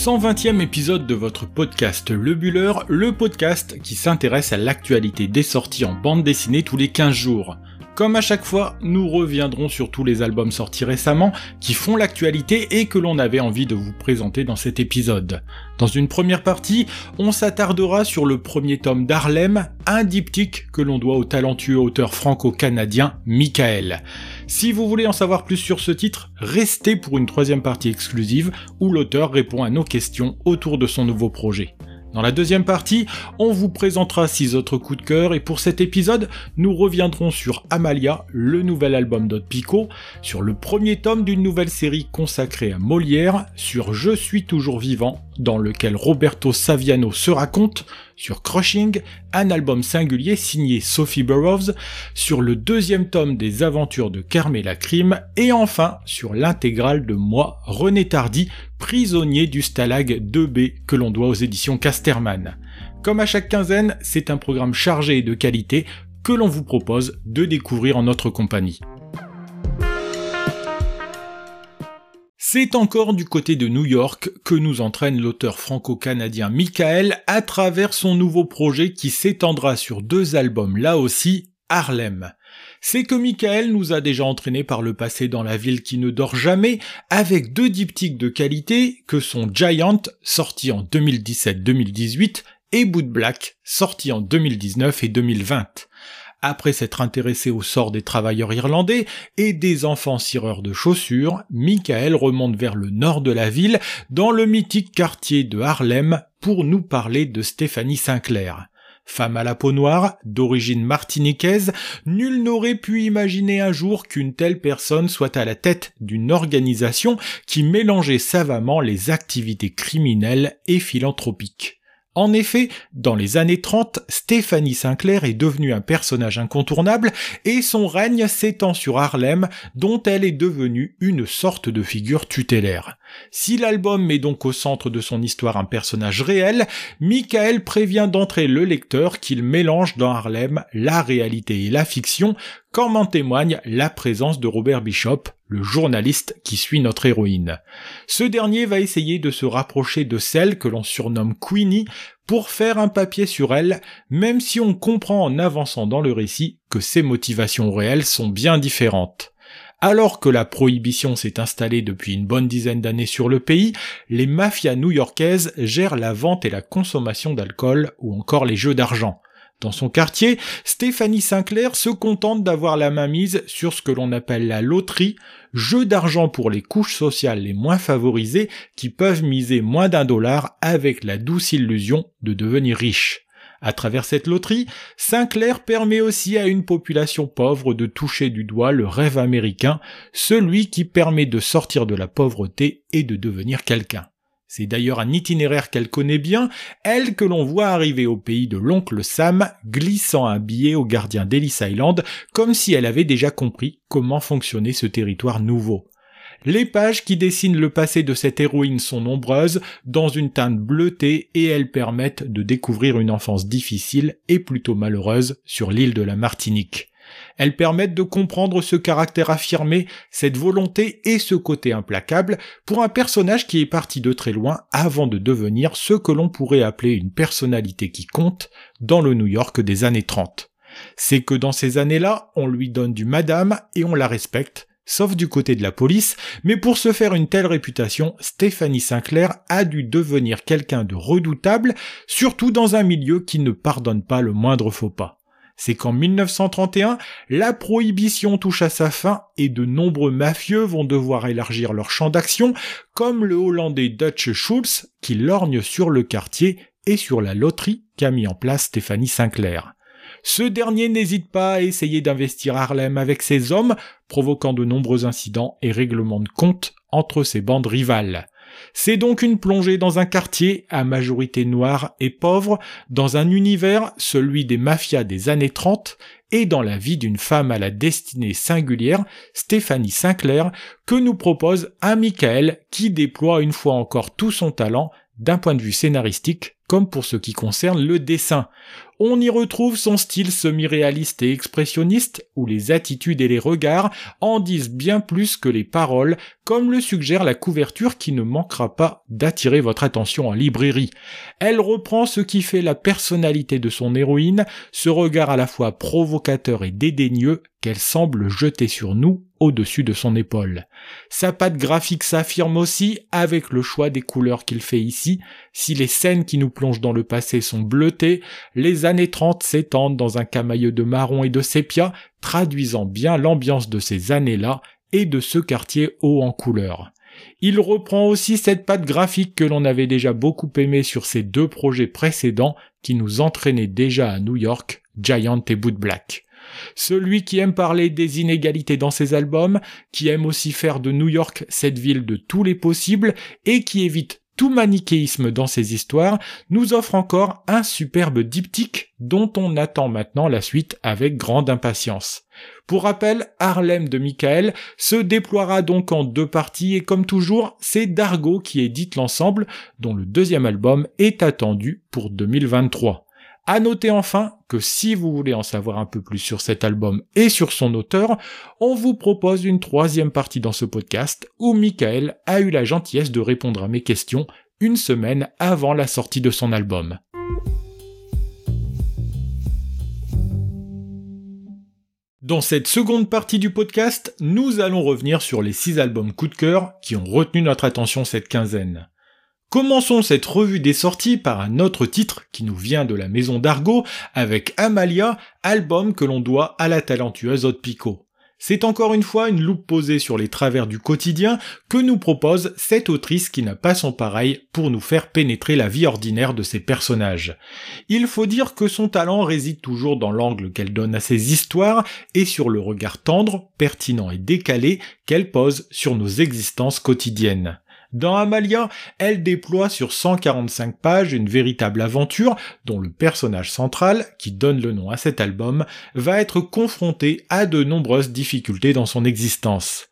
120e épisode de votre podcast Le Buller, le podcast qui s'intéresse à l'actualité des sorties en bande dessinée tous les 15 jours. Comme à chaque fois, nous reviendrons sur tous les albums sortis récemment qui font l'actualité et que l'on avait envie de vous présenter dans cet épisode. Dans une première partie, on s'attardera sur le premier tome d'Harlem, un diptyque que l'on doit au talentueux auteur franco-canadien Michael. Si vous voulez en savoir plus sur ce titre, restez pour une troisième partie exclusive où l'auteur répond à nos questions autour de son nouveau projet. Dans la deuxième partie, on vous présentera six autres coups de cœur et pour cet épisode, nous reviendrons sur Amalia, le nouvel album d'Ot Pico, sur le premier tome d'une nouvelle série consacrée à Molière, sur Je suis toujours vivant, dans lequel Roberto Saviano se raconte, sur Crushing, un album singulier signé Sophie Burroughs, sur le deuxième tome des aventures de Carmela Crime, et enfin sur l'intégrale de moi, René Tardy, prisonnier du Stalag 2B que l'on doit aux éditions Casterman. Comme à chaque quinzaine, c'est un programme chargé de qualité que l'on vous propose de découvrir en notre compagnie. C'est encore du côté de New York que nous entraîne l'auteur franco-canadien Michael à travers son nouveau projet qui s'étendra sur deux albums là aussi, Harlem. C'est que Michael nous a déjà entraînés par le passé dans la ville qui ne dort jamais avec deux diptyques de qualité que sont Giant, sorti en 2017-2018, et Boot Black, sorti en 2019 et 2020. Après s'être intéressé au sort des travailleurs irlandais et des enfants cireurs de chaussures, Michael remonte vers le nord de la ville, dans le mythique quartier de Harlem, pour nous parler de Stéphanie Sinclair. Femme à la peau noire, d'origine martiniquaise, nul n'aurait pu imaginer un jour qu'une telle personne soit à la tête d'une organisation qui mélangeait savamment les activités criminelles et philanthropiques. En effet, dans les années 30, Stéphanie Sinclair est devenue un personnage incontournable et son règne s'étend sur Harlem dont elle est devenue une sorte de figure tutélaire. Si l'album met donc au centre de son histoire un personnage réel, Michael prévient d'entrer le lecteur qu'il mélange dans Harlem la réalité et la fiction, comme en témoigne la présence de Robert Bishop, le journaliste qui suit notre héroïne. Ce dernier va essayer de se rapprocher de celle que l'on surnomme Queenie pour faire un papier sur elle, même si on comprend en avançant dans le récit que ses motivations réelles sont bien différentes. Alors que la prohibition s'est installée depuis une bonne dizaine d'années sur le pays, les mafias new-yorkaises gèrent la vente et la consommation d'alcool ou encore les jeux d'argent. Dans son quartier, Stéphanie Sinclair se contente d'avoir la main mise sur ce que l'on appelle la loterie, jeu d'argent pour les couches sociales les moins favorisées qui peuvent miser moins d'un dollar avec la douce illusion de devenir riches. À travers cette loterie, Sinclair permet aussi à une population pauvre de toucher du doigt le rêve américain, celui qui permet de sortir de la pauvreté et de devenir quelqu'un. C'est d'ailleurs un itinéraire qu'elle connaît bien, elle que l'on voit arriver au pays de l'oncle Sam, glissant un billet au gardien d'Ellis Island, comme si elle avait déjà compris comment fonctionnait ce territoire nouveau. Les pages qui dessinent le passé de cette héroïne sont nombreuses, dans une teinte bleutée, et elles permettent de découvrir une enfance difficile et plutôt malheureuse sur l'île de la Martinique. Elles permettent de comprendre ce caractère affirmé, cette volonté et ce côté implacable pour un personnage qui est parti de très loin avant de devenir ce que l'on pourrait appeler une personnalité qui compte dans le New York des années 30. C'est que dans ces années-là, on lui donne du madame et on la respecte, sauf du côté de la police, mais pour se faire une telle réputation, Stéphanie Sinclair a dû devenir quelqu'un de redoutable, surtout dans un milieu qui ne pardonne pas le moindre faux pas. C'est qu'en 1931, la prohibition touche à sa fin et de nombreux mafieux vont devoir élargir leur champ d'action, comme le hollandais Dutch Schultz qui lorgne sur le quartier et sur la loterie qu'a mis en place Stéphanie Sinclair. Ce dernier n'hésite pas à essayer d'investir Harlem avec ses hommes, provoquant de nombreux incidents et règlements de compte entre ses bandes rivales. C'est donc une plongée dans un quartier à majorité noire et pauvre, dans un univers, celui des mafias des années 30, et dans la vie d'une femme à la destinée singulière, Stéphanie Sinclair, que nous propose un Michael qui déploie une fois encore tout son talent d'un point de vue scénaristique comme pour ce qui concerne le dessin. On y retrouve son style semi-réaliste et expressionniste, où les attitudes et les regards en disent bien plus que les paroles, comme le suggère la couverture qui ne manquera pas d'attirer votre attention en librairie. Elle reprend ce qui fait la personnalité de son héroïne, ce regard à la fois provocateur et dédaigneux qu'elle semble jeter sur nous au-dessus de son épaule. Sa patte graphique s'affirme aussi avec le choix des couleurs qu'il fait ici. Si les scènes qui nous plongent dans le passé sont bleutées, les années 30 s'étendent dans un camailleux de marron et de sépia, traduisant bien l'ambiance de ces années-là et de ce quartier haut en couleurs. Il reprend aussi cette patte graphique que l'on avait déjà beaucoup aimé sur ses deux projets précédents qui nous entraînaient déjà à New York, Giant et Boot Black. Celui qui aime parler des inégalités dans ses albums, qui aime aussi faire de New York cette ville de tous les possibles et qui évite tout manichéisme dans ses histoires, nous offre encore un superbe diptyque dont on attend maintenant la suite avec grande impatience. Pour rappel, Harlem de Michael se déploiera donc en deux parties et comme toujours, c'est Dargo qui édite l'ensemble dont le deuxième album est attendu pour 2023. À noter enfin que si vous voulez en savoir un peu plus sur cet album et sur son auteur, on vous propose une troisième partie dans ce podcast où Michael a eu la gentillesse de répondre à mes questions une semaine avant la sortie de son album. Dans cette seconde partie du podcast, nous allons revenir sur les six albums coup de cœur qui ont retenu notre attention cette quinzaine. Commençons cette revue des sorties par un autre titre qui nous vient de la maison d'Argo avec Amalia, album que l'on doit à la talentueuse Haute Picot. C'est encore une fois une loupe posée sur les travers du quotidien que nous propose cette autrice qui n'a pas son pareil pour nous faire pénétrer la vie ordinaire de ses personnages. Il faut dire que son talent réside toujours dans l'angle qu'elle donne à ses histoires et sur le regard tendre, pertinent et décalé qu'elle pose sur nos existences quotidiennes. Dans Amalia, elle déploie sur 145 pages une véritable aventure dont le personnage central, qui donne le nom à cet album, va être confronté à de nombreuses difficultés dans son existence.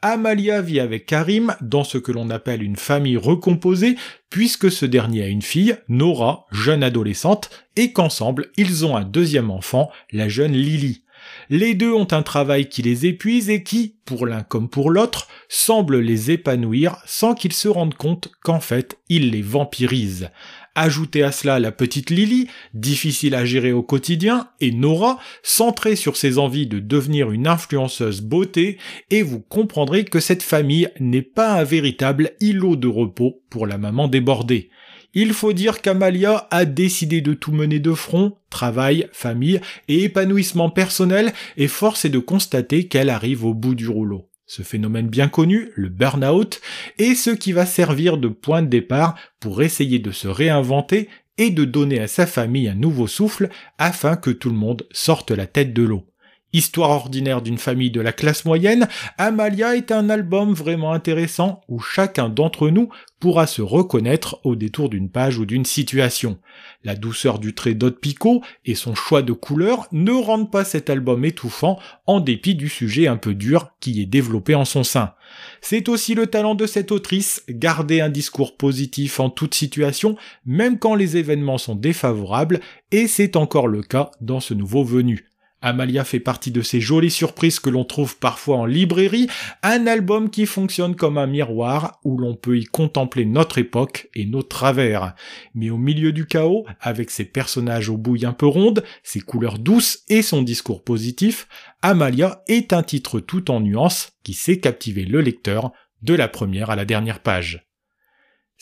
Amalia vit avec Karim dans ce que l'on appelle une famille recomposée, puisque ce dernier a une fille, Nora, jeune adolescente, et qu'ensemble ils ont un deuxième enfant, la jeune Lily. Les deux ont un travail qui les épuise et qui, pour l'un comme pour l'autre, semble les épanouir sans qu'ils se rendent compte qu'en fait, il les vampirise. Ajoutez à cela la petite Lily, difficile à gérer au quotidien, et Nora, centrée sur ses envies de devenir une influenceuse beauté, et vous comprendrez que cette famille n'est pas un véritable îlot de repos pour la maman débordée. Il faut dire qu'Amalia a décidé de tout mener de front, travail, famille et épanouissement personnel, et force est de constater qu'elle arrive au bout du rouleau. Ce phénomène bien connu, le burn-out, est ce qui va servir de point de départ pour essayer de se réinventer et de donner à sa famille un nouveau souffle afin que tout le monde sorte la tête de l'eau. Histoire ordinaire d'une famille de la classe moyenne, Amalia est un album vraiment intéressant où chacun d'entre nous pourra se reconnaître au détour d'une page ou d'une situation. La douceur du trait d'Ot Picot et son choix de couleurs ne rendent pas cet album étouffant en dépit du sujet un peu dur qui est développé en son sein. C'est aussi le talent de cette autrice, garder un discours positif en toute situation, même quand les événements sont défavorables, et c'est encore le cas dans ce nouveau venu. Amalia fait partie de ces jolies surprises que l'on trouve parfois en librairie, un album qui fonctionne comme un miroir où l'on peut y contempler notre époque et nos travers. Mais au milieu du chaos, avec ses personnages aux bouilles un peu rondes, ses couleurs douces et son discours positif, Amalia est un titre tout en nuances qui sait captiver le lecteur de la première à la dernière page.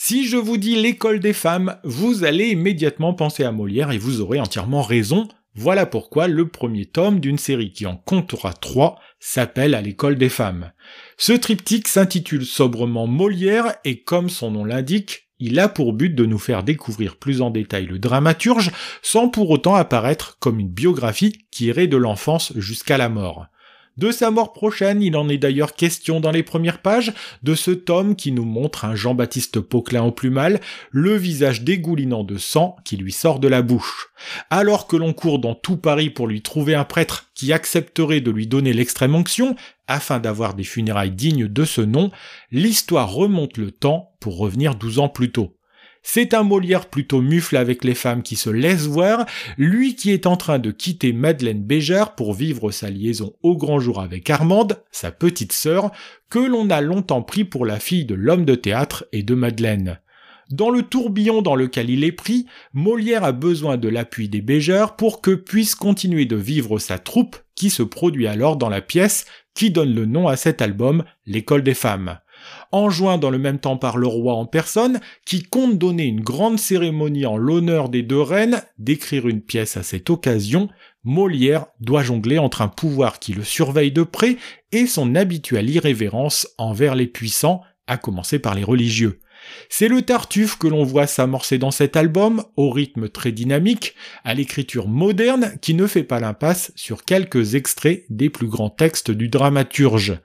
Si je vous dis l'école des femmes, vous allez immédiatement penser à Molière et vous aurez entièrement raison, voilà pourquoi le premier tome d'une série qui en comptera trois s'appelle À l'école des femmes. Ce triptyque s'intitule sobrement Molière et comme son nom l'indique, il a pour but de nous faire découvrir plus en détail le dramaturge sans pour autant apparaître comme une biographie qui irait de l'enfance jusqu'à la mort. De sa mort prochaine, il en est d'ailleurs question dans les premières pages de ce tome qui nous montre un Jean-Baptiste Poquelin au plus mal, le visage dégoulinant de sang qui lui sort de la bouche. Alors que l'on court dans tout Paris pour lui trouver un prêtre qui accepterait de lui donner l'extrême onction, afin d'avoir des funérailles dignes de ce nom, l'histoire remonte le temps pour revenir douze ans plus tôt. C'est un Molière plutôt mufle avec les femmes qui se laissent voir, lui qui est en train de quitter Madeleine Bégère pour vivre sa liaison au grand jour avec Armande, sa petite sœur, que l'on a longtemps pris pour la fille de l'homme de théâtre et de Madeleine. Dans le tourbillon dans lequel il est pris, Molière a besoin de l'appui des Bégeurs pour que puisse continuer de vivre sa troupe qui se produit alors dans la pièce qui donne le nom à cet album, L'école des femmes enjoint dans le même temps par le roi en personne, qui compte donner une grande cérémonie en l'honneur des deux reines, d'écrire une pièce à cette occasion, Molière doit jongler entre un pouvoir qui le surveille de près et son habituelle irrévérence envers les puissants, à commencer par les religieux. C'est le Tartuffe que l'on voit s'amorcer dans cet album, au rythme très dynamique, à l'écriture moderne qui ne fait pas l'impasse sur quelques extraits des plus grands textes du dramaturge.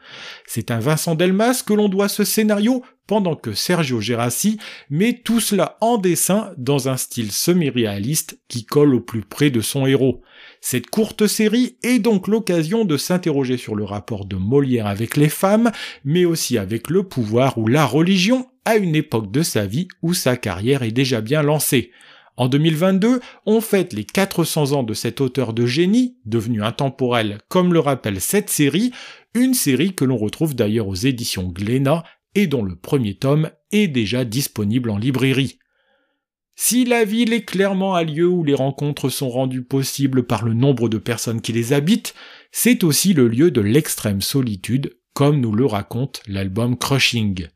C'est un Vincent Delmas que l'on doit ce scénario pendant que Sergio Gerassi met tout cela en dessin dans un style semi-réaliste qui colle au plus près de son héros. Cette courte série est donc l'occasion de s'interroger sur le rapport de Molière avec les femmes, mais aussi avec le pouvoir ou la religion à une époque de sa vie où sa carrière est déjà bien lancée. En 2022, on fête les 400 ans de cet auteur de génie, devenu intemporel comme le rappelle cette série, une série que l'on retrouve d'ailleurs aux éditions Glénat et dont le premier tome est déjà disponible en librairie. Si la ville est clairement un lieu où les rencontres sont rendues possibles par le nombre de personnes qui les habitent, c'est aussi le lieu de l'extrême solitude, comme nous le raconte l'album Crushing.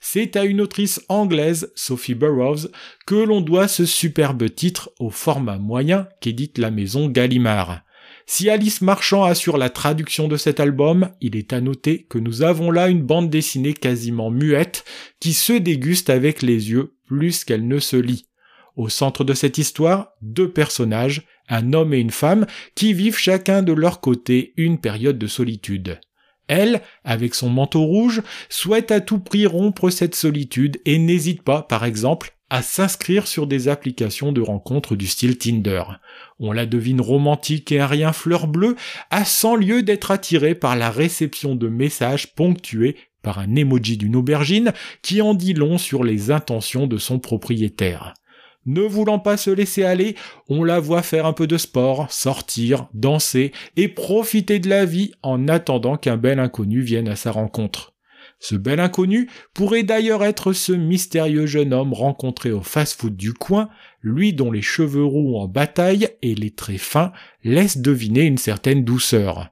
C'est à une autrice anglaise, Sophie Burroughs, que l'on doit ce superbe titre au format moyen qu'édite la maison Gallimard. Si Alice Marchand assure la traduction de cet album, il est à noter que nous avons là une bande dessinée quasiment muette qui se déguste avec les yeux plus qu'elle ne se lit. Au centre de cette histoire, deux personnages, un homme et une femme, qui vivent chacun de leur côté une période de solitude. Elle, avec son manteau rouge, souhaite à tout prix rompre cette solitude et n'hésite pas, par exemple, à s'inscrire sur des applications de rencontres du style Tinder. On la devine romantique et à rien fleur bleue, à cent lieu d'être attirée par la réception de messages ponctués par un emoji d'une aubergine qui en dit long sur les intentions de son propriétaire. Ne voulant pas se laisser aller, on la voit faire un peu de sport, sortir, danser et profiter de la vie en attendant qu'un bel inconnu vienne à sa rencontre. Ce bel inconnu pourrait d'ailleurs être ce mystérieux jeune homme rencontré au fast-food du coin, lui dont les cheveux roux en bataille et les traits fins laissent deviner une certaine douceur.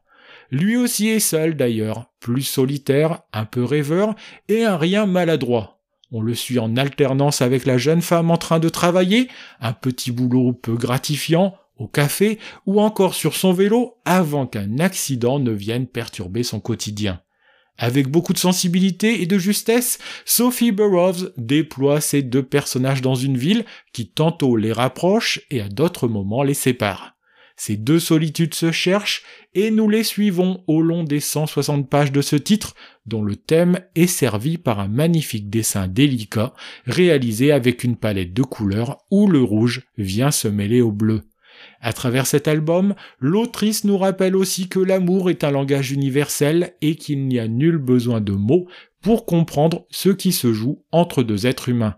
Lui aussi est seul d'ailleurs, plus solitaire, un peu rêveur et un rien maladroit. On le suit en alternance avec la jeune femme en train de travailler, un petit boulot peu gratifiant, au café, ou encore sur son vélo avant qu'un accident ne vienne perturber son quotidien. Avec beaucoup de sensibilité et de justesse, Sophie Burroughs déploie ces deux personnages dans une ville qui tantôt les rapproche et à d'autres moments les sépare. Ces deux solitudes se cherchent et nous les suivons au long des 160 pages de ce titre dont le thème est servi par un magnifique dessin délicat réalisé avec une palette de couleurs où le rouge vient se mêler au bleu. À travers cet album, l'autrice nous rappelle aussi que l'amour est un langage universel et qu'il n'y a nul besoin de mots pour comprendre ce qui se joue entre deux êtres humains.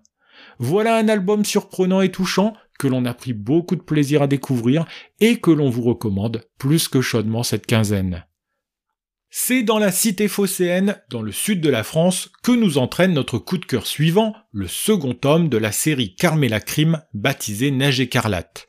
Voilà un album surprenant et touchant que l'on a pris beaucoup de plaisir à découvrir et que l'on vous recommande plus que chaudement cette quinzaine. C'est dans la cité phocéenne, dans le sud de la France, que nous entraîne notre coup de cœur suivant, le second tome de la série Carmela Crime, baptisé Neige écarlate.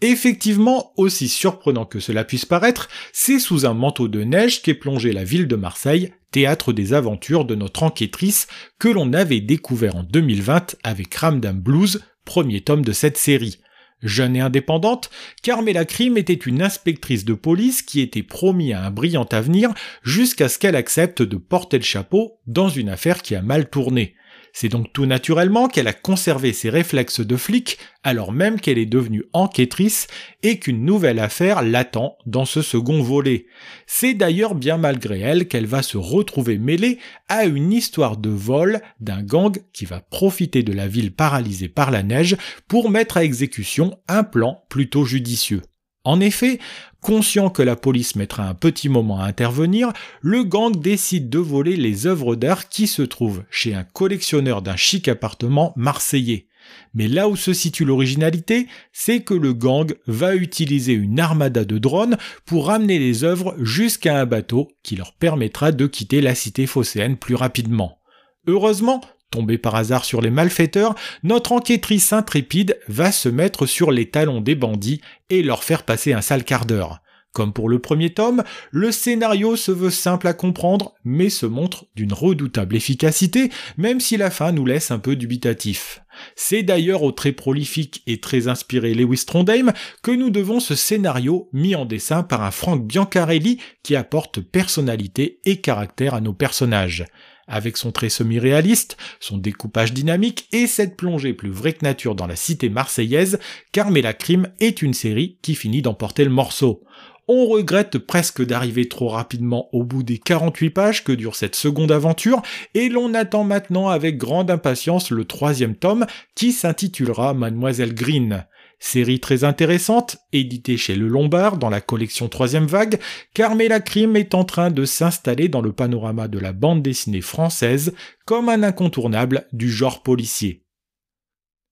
Effectivement, aussi surprenant que cela puisse paraître, c'est sous un manteau de neige qu'est plongée la ville de Marseille, théâtre des aventures de notre enquêtrice que l'on avait découvert en 2020 avec Ramdam Blues, premier tome de cette série. Jeune et indépendante, Carmela Crime était une inspectrice de police qui était promis à un brillant avenir jusqu'à ce qu'elle accepte de porter le chapeau dans une affaire qui a mal tourné. C'est donc tout naturellement qu'elle a conservé ses réflexes de flic alors même qu'elle est devenue enquêtrice et qu'une nouvelle affaire l'attend dans ce second volet. C'est d'ailleurs bien malgré elle qu'elle va se retrouver mêlée à une histoire de vol d'un gang qui va profiter de la ville paralysée par la neige pour mettre à exécution un plan plutôt judicieux. En effet, conscient que la police mettra un petit moment à intervenir, le gang décide de voler les œuvres d'art qui se trouvent chez un collectionneur d'un chic appartement marseillais. Mais là où se situe l'originalité, c'est que le gang va utiliser une armada de drones pour ramener les œuvres jusqu'à un bateau qui leur permettra de quitter la cité phocéenne plus rapidement. Heureusement, tombée par hasard sur les malfaiteurs, notre enquêtrice intrépide va se mettre sur les talons des bandits et leur faire passer un sale quart d'heure. Comme pour le premier tome, le scénario se veut simple à comprendre, mais se montre d'une redoutable efficacité, même si la fin nous laisse un peu dubitatif. C'est d'ailleurs au très prolifique et très inspiré Lewis Trondheim que nous devons ce scénario mis en dessin par un Frank Biancarelli qui apporte personnalité et caractère à nos personnages. Avec son trait semi-réaliste, son découpage dynamique et cette plongée plus vraie que nature dans la cité marseillaise, Carmela Crime est une série qui finit d'emporter le morceau. On regrette presque d'arriver trop rapidement au bout des 48 pages que dure cette seconde aventure, et l'on attend maintenant avec grande impatience le troisième tome qui s'intitulera Mademoiselle Green. Série très intéressante, éditée chez Le Lombard dans la collection Troisième Vague, Carmela Crime est en train de s'installer dans le panorama de la bande dessinée française comme un incontournable du genre policier.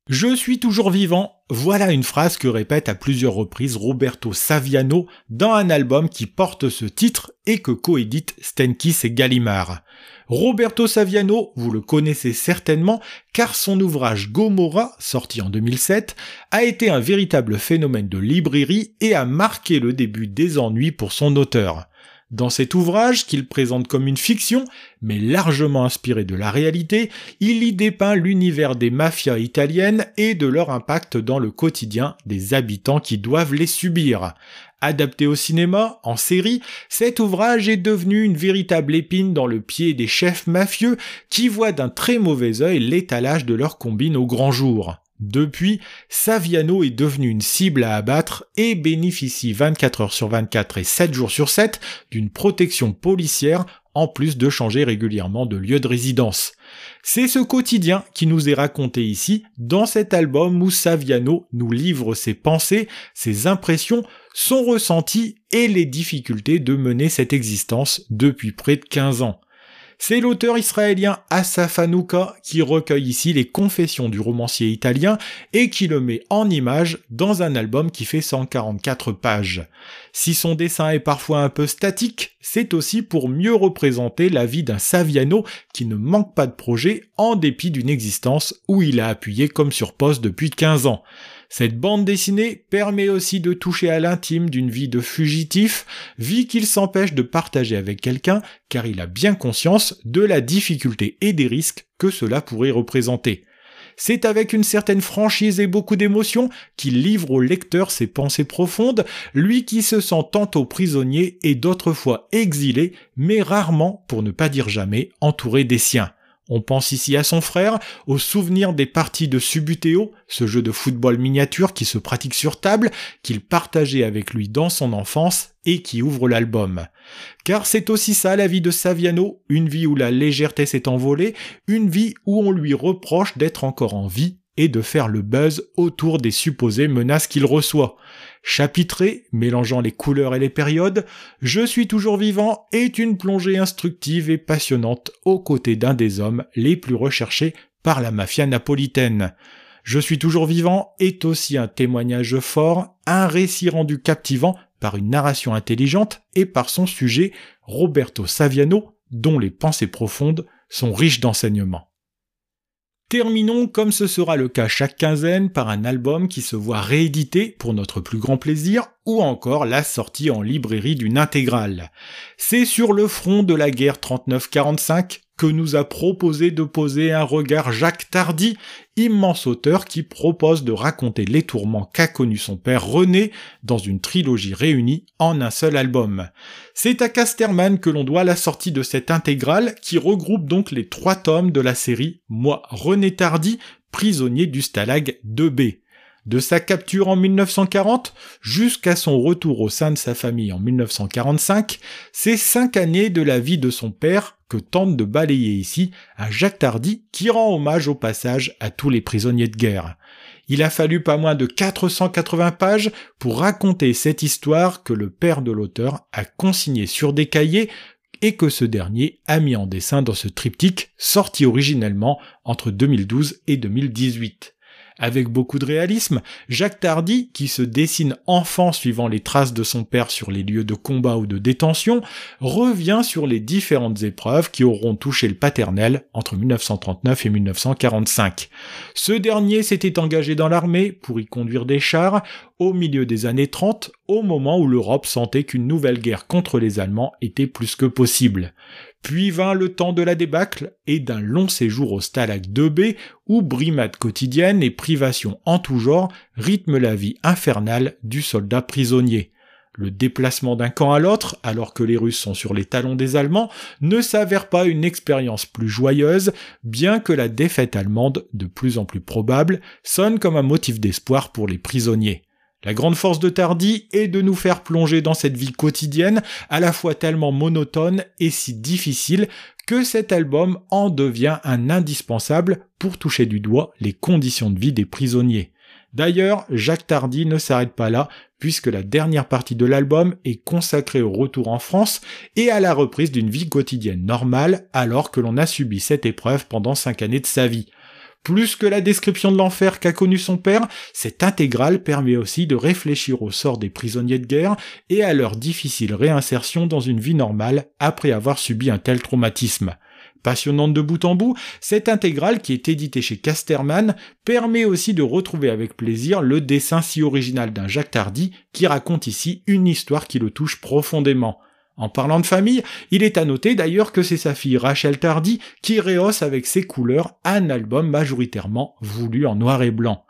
Je suis toujours vivant, voilà une phrase que répète à plusieurs reprises Roberto Saviano dans un album qui porte ce titre et que coédite Stenkis et Gallimard. Roberto Saviano, vous le connaissez certainement, car son ouvrage Gomorra, sorti en 2007, a été un véritable phénomène de librairie et a marqué le début des ennuis pour son auteur. Dans cet ouvrage, qu'il présente comme une fiction, mais largement inspiré de la réalité, il y dépeint l'univers des mafias italiennes et de leur impact dans le quotidien des habitants qui doivent les subir. Adapté au cinéma, en série, cet ouvrage est devenu une véritable épine dans le pied des chefs mafieux qui voient d'un très mauvais œil l'étalage de leurs combines au grand jour. Depuis, Saviano est devenu une cible à abattre et bénéficie 24 heures sur 24 et 7 jours sur 7 d'une protection policière en plus de changer régulièrement de lieu de résidence. C'est ce quotidien qui nous est raconté ici dans cet album où Saviano nous livre ses pensées, ses impressions, son ressenti et les difficultés de mener cette existence depuis près de 15 ans. C'est l'auteur israélien Asaf Hanouka qui recueille ici les confessions du romancier italien et qui le met en image dans un album qui fait 144 pages. Si son dessin est parfois un peu statique, c'est aussi pour mieux représenter la vie d'un Saviano qui ne manque pas de projet en dépit d'une existence où il a appuyé comme sur poste depuis 15 ans. Cette bande dessinée permet aussi de toucher à l'intime d'une vie de fugitif, vie qu'il s'empêche de partager avec quelqu'un car il a bien conscience de la difficulté et des risques que cela pourrait représenter. C'est avec une certaine franchise et beaucoup d'émotion qu'il livre au lecteur ses pensées profondes, lui qui se sent tantôt prisonnier et d'autres fois exilé, mais rarement, pour ne pas dire jamais, entouré des siens. On pense ici à son frère, au souvenir des parties de Subutéo, ce jeu de football miniature qui se pratique sur table, qu'il partageait avec lui dans son enfance et qui ouvre l'album. Car c'est aussi ça la vie de Saviano, une vie où la légèreté s'est envolée, une vie où on lui reproche d'être encore en vie et de faire le buzz autour des supposées menaces qu'il reçoit. Chapitré, mélangeant les couleurs et les périodes, Je suis toujours vivant est une plongée instructive et passionnante aux côtés d'un des hommes les plus recherchés par la mafia napolitaine. Je suis toujours vivant est aussi un témoignage fort, un récit rendu captivant par une narration intelligente et par son sujet, Roberto Saviano, dont les pensées profondes sont riches d'enseignements. Terminons, comme ce sera le cas chaque quinzaine, par un album qui se voit réédité pour notre plus grand plaisir, ou encore la sortie en librairie d'une intégrale. C'est sur le front de la guerre 39-45 que nous a proposé de poser un regard Jacques Tardy, immense auteur qui propose de raconter les tourments qu'a connus son père René dans une trilogie réunie en un seul album. C'est à Casterman que l'on doit la sortie de cette intégrale qui regroupe donc les trois tomes de la série Moi René Tardy, prisonnier du Stalag 2B. De sa capture en 1940 jusqu'à son retour au sein de sa famille en 1945, c'est cinq années de la vie de son père que tente de balayer ici un Jacques Tardy qui rend hommage au passage à tous les prisonniers de guerre. Il a fallu pas moins de 480 pages pour raconter cette histoire que le père de l'auteur a consigné sur des cahiers et que ce dernier a mis en dessin dans ce triptyque sorti originellement entre 2012 et 2018. Avec beaucoup de réalisme, Jacques Tardy, qui se dessine enfant suivant les traces de son père sur les lieux de combat ou de détention, revient sur les différentes épreuves qui auront touché le paternel entre 1939 et 1945. Ce dernier s'était engagé dans l'armée pour y conduire des chars au milieu des années 30, au moment où l'Europe sentait qu'une nouvelle guerre contre les Allemands était plus que possible. Puis vint le temps de la débâcle et d'un long séjour au Stalag 2B où brimades quotidiennes et privations en tout genre rythment la vie infernale du soldat prisonnier. Le déplacement d'un camp à l'autre, alors que les Russes sont sur les talons des Allemands, ne s'avère pas une expérience plus joyeuse, bien que la défaite allemande, de plus en plus probable, sonne comme un motif d'espoir pour les prisonniers. La grande force de Tardy est de nous faire plonger dans cette vie quotidienne, à la fois tellement monotone et si difficile, que cet album en devient un indispensable pour toucher du doigt les conditions de vie des prisonniers. D'ailleurs, Jacques Tardy ne s'arrête pas là, puisque la dernière partie de l'album est consacrée au retour en France et à la reprise d'une vie quotidienne normale alors que l'on a subi cette épreuve pendant cinq années de sa vie. Plus que la description de l'enfer qu'a connu son père, cette intégrale permet aussi de réfléchir au sort des prisonniers de guerre et à leur difficile réinsertion dans une vie normale après avoir subi un tel traumatisme. Passionnante de bout en bout, cette intégrale qui est éditée chez Casterman permet aussi de retrouver avec plaisir le dessin si original d'un Jacques Tardy qui raconte ici une histoire qui le touche profondément. En parlant de famille, il est à noter d'ailleurs que c'est sa fille Rachel Tardy qui rehausse avec ses couleurs un album majoritairement voulu en noir et blanc.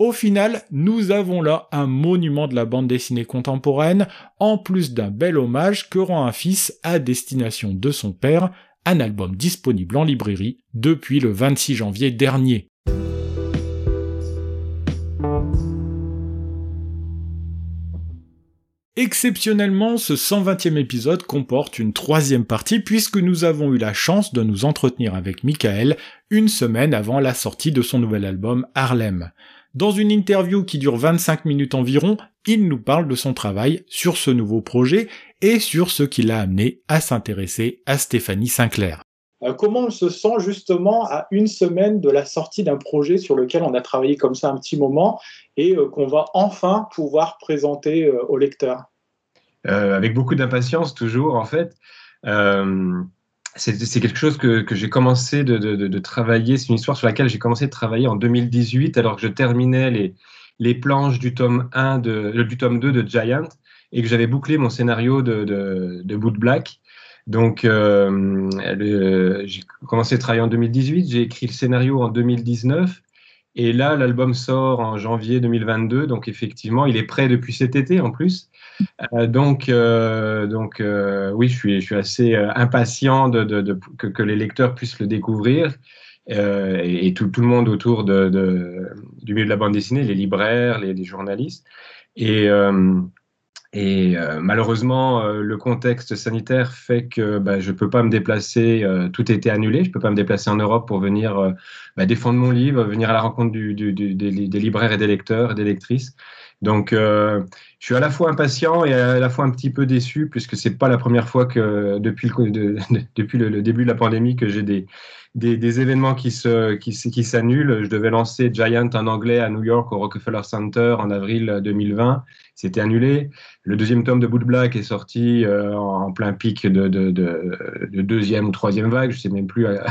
Au final, nous avons là un monument de la bande dessinée contemporaine, en plus d'un bel hommage que rend un fils à destination de son père, un album disponible en librairie depuis le 26 janvier dernier. Exceptionnellement, ce 120e épisode comporte une troisième partie puisque nous avons eu la chance de nous entretenir avec Michael une semaine avant la sortie de son nouvel album Harlem. Dans une interview qui dure 25 minutes environ, il nous parle de son travail sur ce nouveau projet et sur ce qui l'a amené à s'intéresser à Stéphanie Sinclair. Euh, comment on se sent justement à une semaine de la sortie d'un projet sur lequel on a travaillé comme ça un petit moment et euh, qu'on va enfin pouvoir présenter euh, au lecteur? Avec beaucoup d'impatience toujours en fait. c'est quelque chose que, j'ai commencé de, travailler, c'est une histoire sur laquelle j'ai commencé de travailler en 2018 alors que je terminais les, planches du tome 1 de, du tome 2 de Giant et que j'avais bouclé mon scénario de, de, de Boot Black. Donc, euh, j'ai commencé à travailler en 2018, j'ai écrit le scénario en 2019 et là, l'album sort en janvier 2022, donc effectivement, il est prêt depuis cet été en plus. Euh, donc, euh, donc oui, je suis, je suis assez impatient de, que, les lecteurs puissent le découvrir. Et, et tout, tout, le monde autour de, du milieu de la bande dessinée, les libraires, les, les journalistes. Et, et euh, malheureusement, euh, le contexte sanitaire fait que bah, je ne peux pas me déplacer, euh, tout été annulé, je ne peux pas me déplacer en Europe pour venir euh, bah, défendre mon livre, venir à la rencontre des, des, libraires et des lecteurs et des lectrices. Donc, euh, je suis à la fois impatient et à la fois un petit peu déçu, puisque c'est pas la première fois que depuis le, début de la pandémie que j'ai des, événements qui s'annulent. Je devais lancer Giant en anglais à New York au Rockefeller Center en avril 2020. C'était annulé. Le deuxième tome de Boot Black est sorti euh, en plein pic de, de, de, de, deuxième ou troisième vague. Je sais même plus à,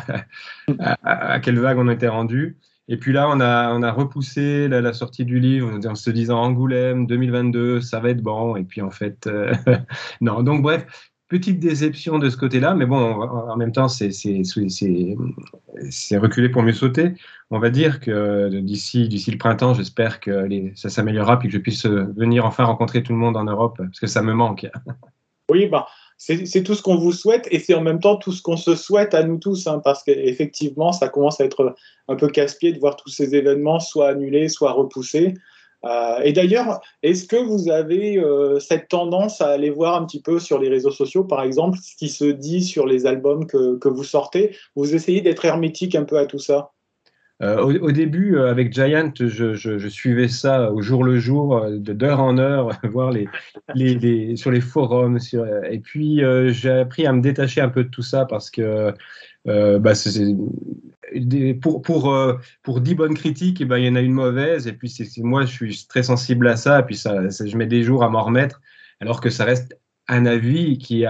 à, à quelle vague on était rendu. Et puis là, on a, repoussé la, sortie du livre en se disant Angoulême 2022, ça va être bon. Et puis en fait, euh, non. Donc bref, petite déception de ce côté-là, mais bon, en même temps, c'est reculé pour mieux sauter. On va dire que d'ici le printemps, j'espère que ça s'améliorera puis que je puisse venir enfin rencontrer tout le monde en Europe, parce que ça me manque. Oui, bah, c'est tout ce qu'on vous souhaite et c'est en même temps tout ce qu'on se souhaite à nous tous, hein, parce qu'effectivement, ça commence à être un peu casse-pied de voir tous ces événements soit annulés, soit repoussés. Euh, et d'ailleurs, est-ce que vous avez euh, cette tendance à aller voir un petit peu sur les réseaux sociaux, par exemple, ce qui se dit sur les albums que, que vous sortez? Vous essayez d'être hermétique un peu à tout ça? Au, au, début, euh, avec Giant, je, suivais ça au jour le jour, euh, d'heure en heure, voir sur les forums. Et puis, euh, j'ai appris à me détacher un peu de tout ça parce que bah, pour, pour, euh, pour 10 bonnes critiques, eh ben, il y en a une mauvaise. Et puis, moi, je suis très sensible à ça. Et puis, je mets des jours à m'en remettre, alors que ça reste un avis qui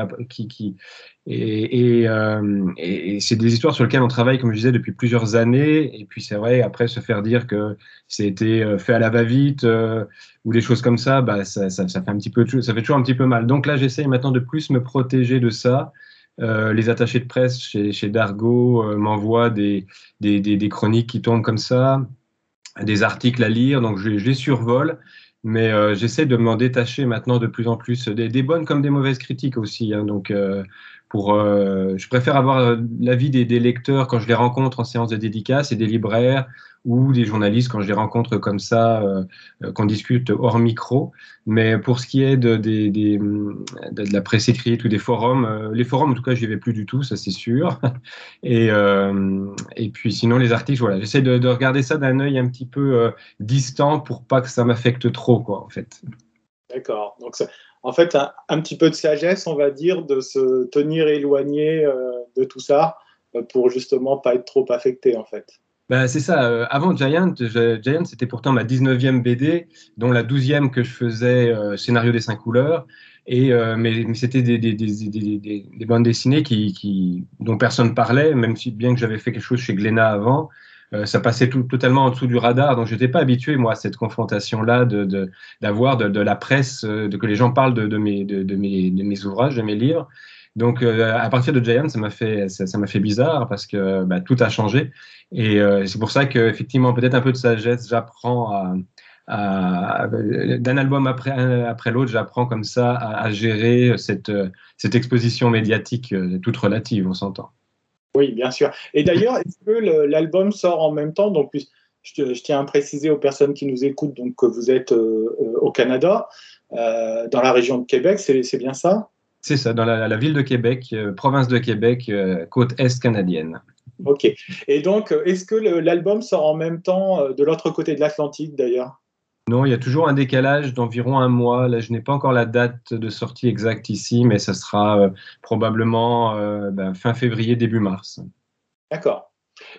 et, euh, et, c'est des histoires sur lesquelles on travaille, comme je disais, depuis plusieurs années. Et puis c'est vrai, après se faire dire que c'était euh, fait à la va-vite euh, ou des choses comme ça, bah, ça, fait un petit peu, ça fait toujours un petit peu mal. Donc là, j'essaye maintenant de plus me protéger de ça. Les attachés de presse chez, Dargo m'envoient des, chroniques qui tombent comme ça, des articles à lire, donc je, les survole. Mais euh, j'essaie de m'en détacher maintenant de plus en plus, des, bonnes comme des mauvaises critiques aussi. Hein, donc, euh, je préfère avoir l'avis des, lecteurs quand je les rencontre en séance de dédicace et des libraires ou des journalistes quand je les rencontre comme ça, euh, qu'on discute hors micro. Mais pour ce qui est de, la presse écrite ou des forums, euh, les forums en tout cas, je n'y vais plus du tout, ça c'est sûr. Et, euh, puis sinon les articles, voilà, j'essaie de, de, regarder ça d'un œil un petit peu euh, distant pour pas que ça m'affecte trop, quoi, en fait. D'accord. En fait, un, petit peu de sagesse, on va dire, de se tenir éloigné euh, de tout ça euh, pour justement pas être trop affecté, en fait. Ben, c'est ça. Euh, avant Giant, Giant, c'était pourtant ma 19e BD, dont la 12e que je faisais scénario des cinq couleurs. Et, mais, c'était des, des, des, des, bandes dessinées qui, dont personne parlait, même si bien que j'avais fait quelque chose chez Glénat avant. Euh, ça passait tout, totalement en dessous du radar, donc je n'étais pas habitué, moi, à cette confrontation-là d'avoir de, de, de, la presse, de, que les gens parlent de, mes, de, mes, ouvrages, de mes livres. Donc, euh, à partir de Giant, ça m'a fait, ça, ça fait bizarre parce que bah, tout a changé. Et euh, c'est pour ça qu'effectivement, peut-être un peu de sagesse, j'apprends à, à, d'un album après, après l'autre, j'apprends comme ça à, gérer cette, cette exposition médiatique euh, toute relative, on s'entend. Oui, bien sûr. Et d'ailleurs, est-ce que l'album sort en même temps? Donc, je, je, tiens à préciser aux personnes qui nous écoutent donc, que vous êtes euh, au Canada, euh, dans la région de Québec, c'est bien ça? C'est ça, dans la, la, ville de Québec, euh, province de Québec, euh, côte est canadienne. Ok. Et donc, euh, est-ce que l'album sort en même temps de l'autre côté de l'Atlantique d'ailleurs? Non, il y a toujours un décalage d'environ un mois. Là, je n'ai pas encore la date de sortie exacte ici, mais ça sera euh, probablement euh, ben, fin février, début mars. D'accord.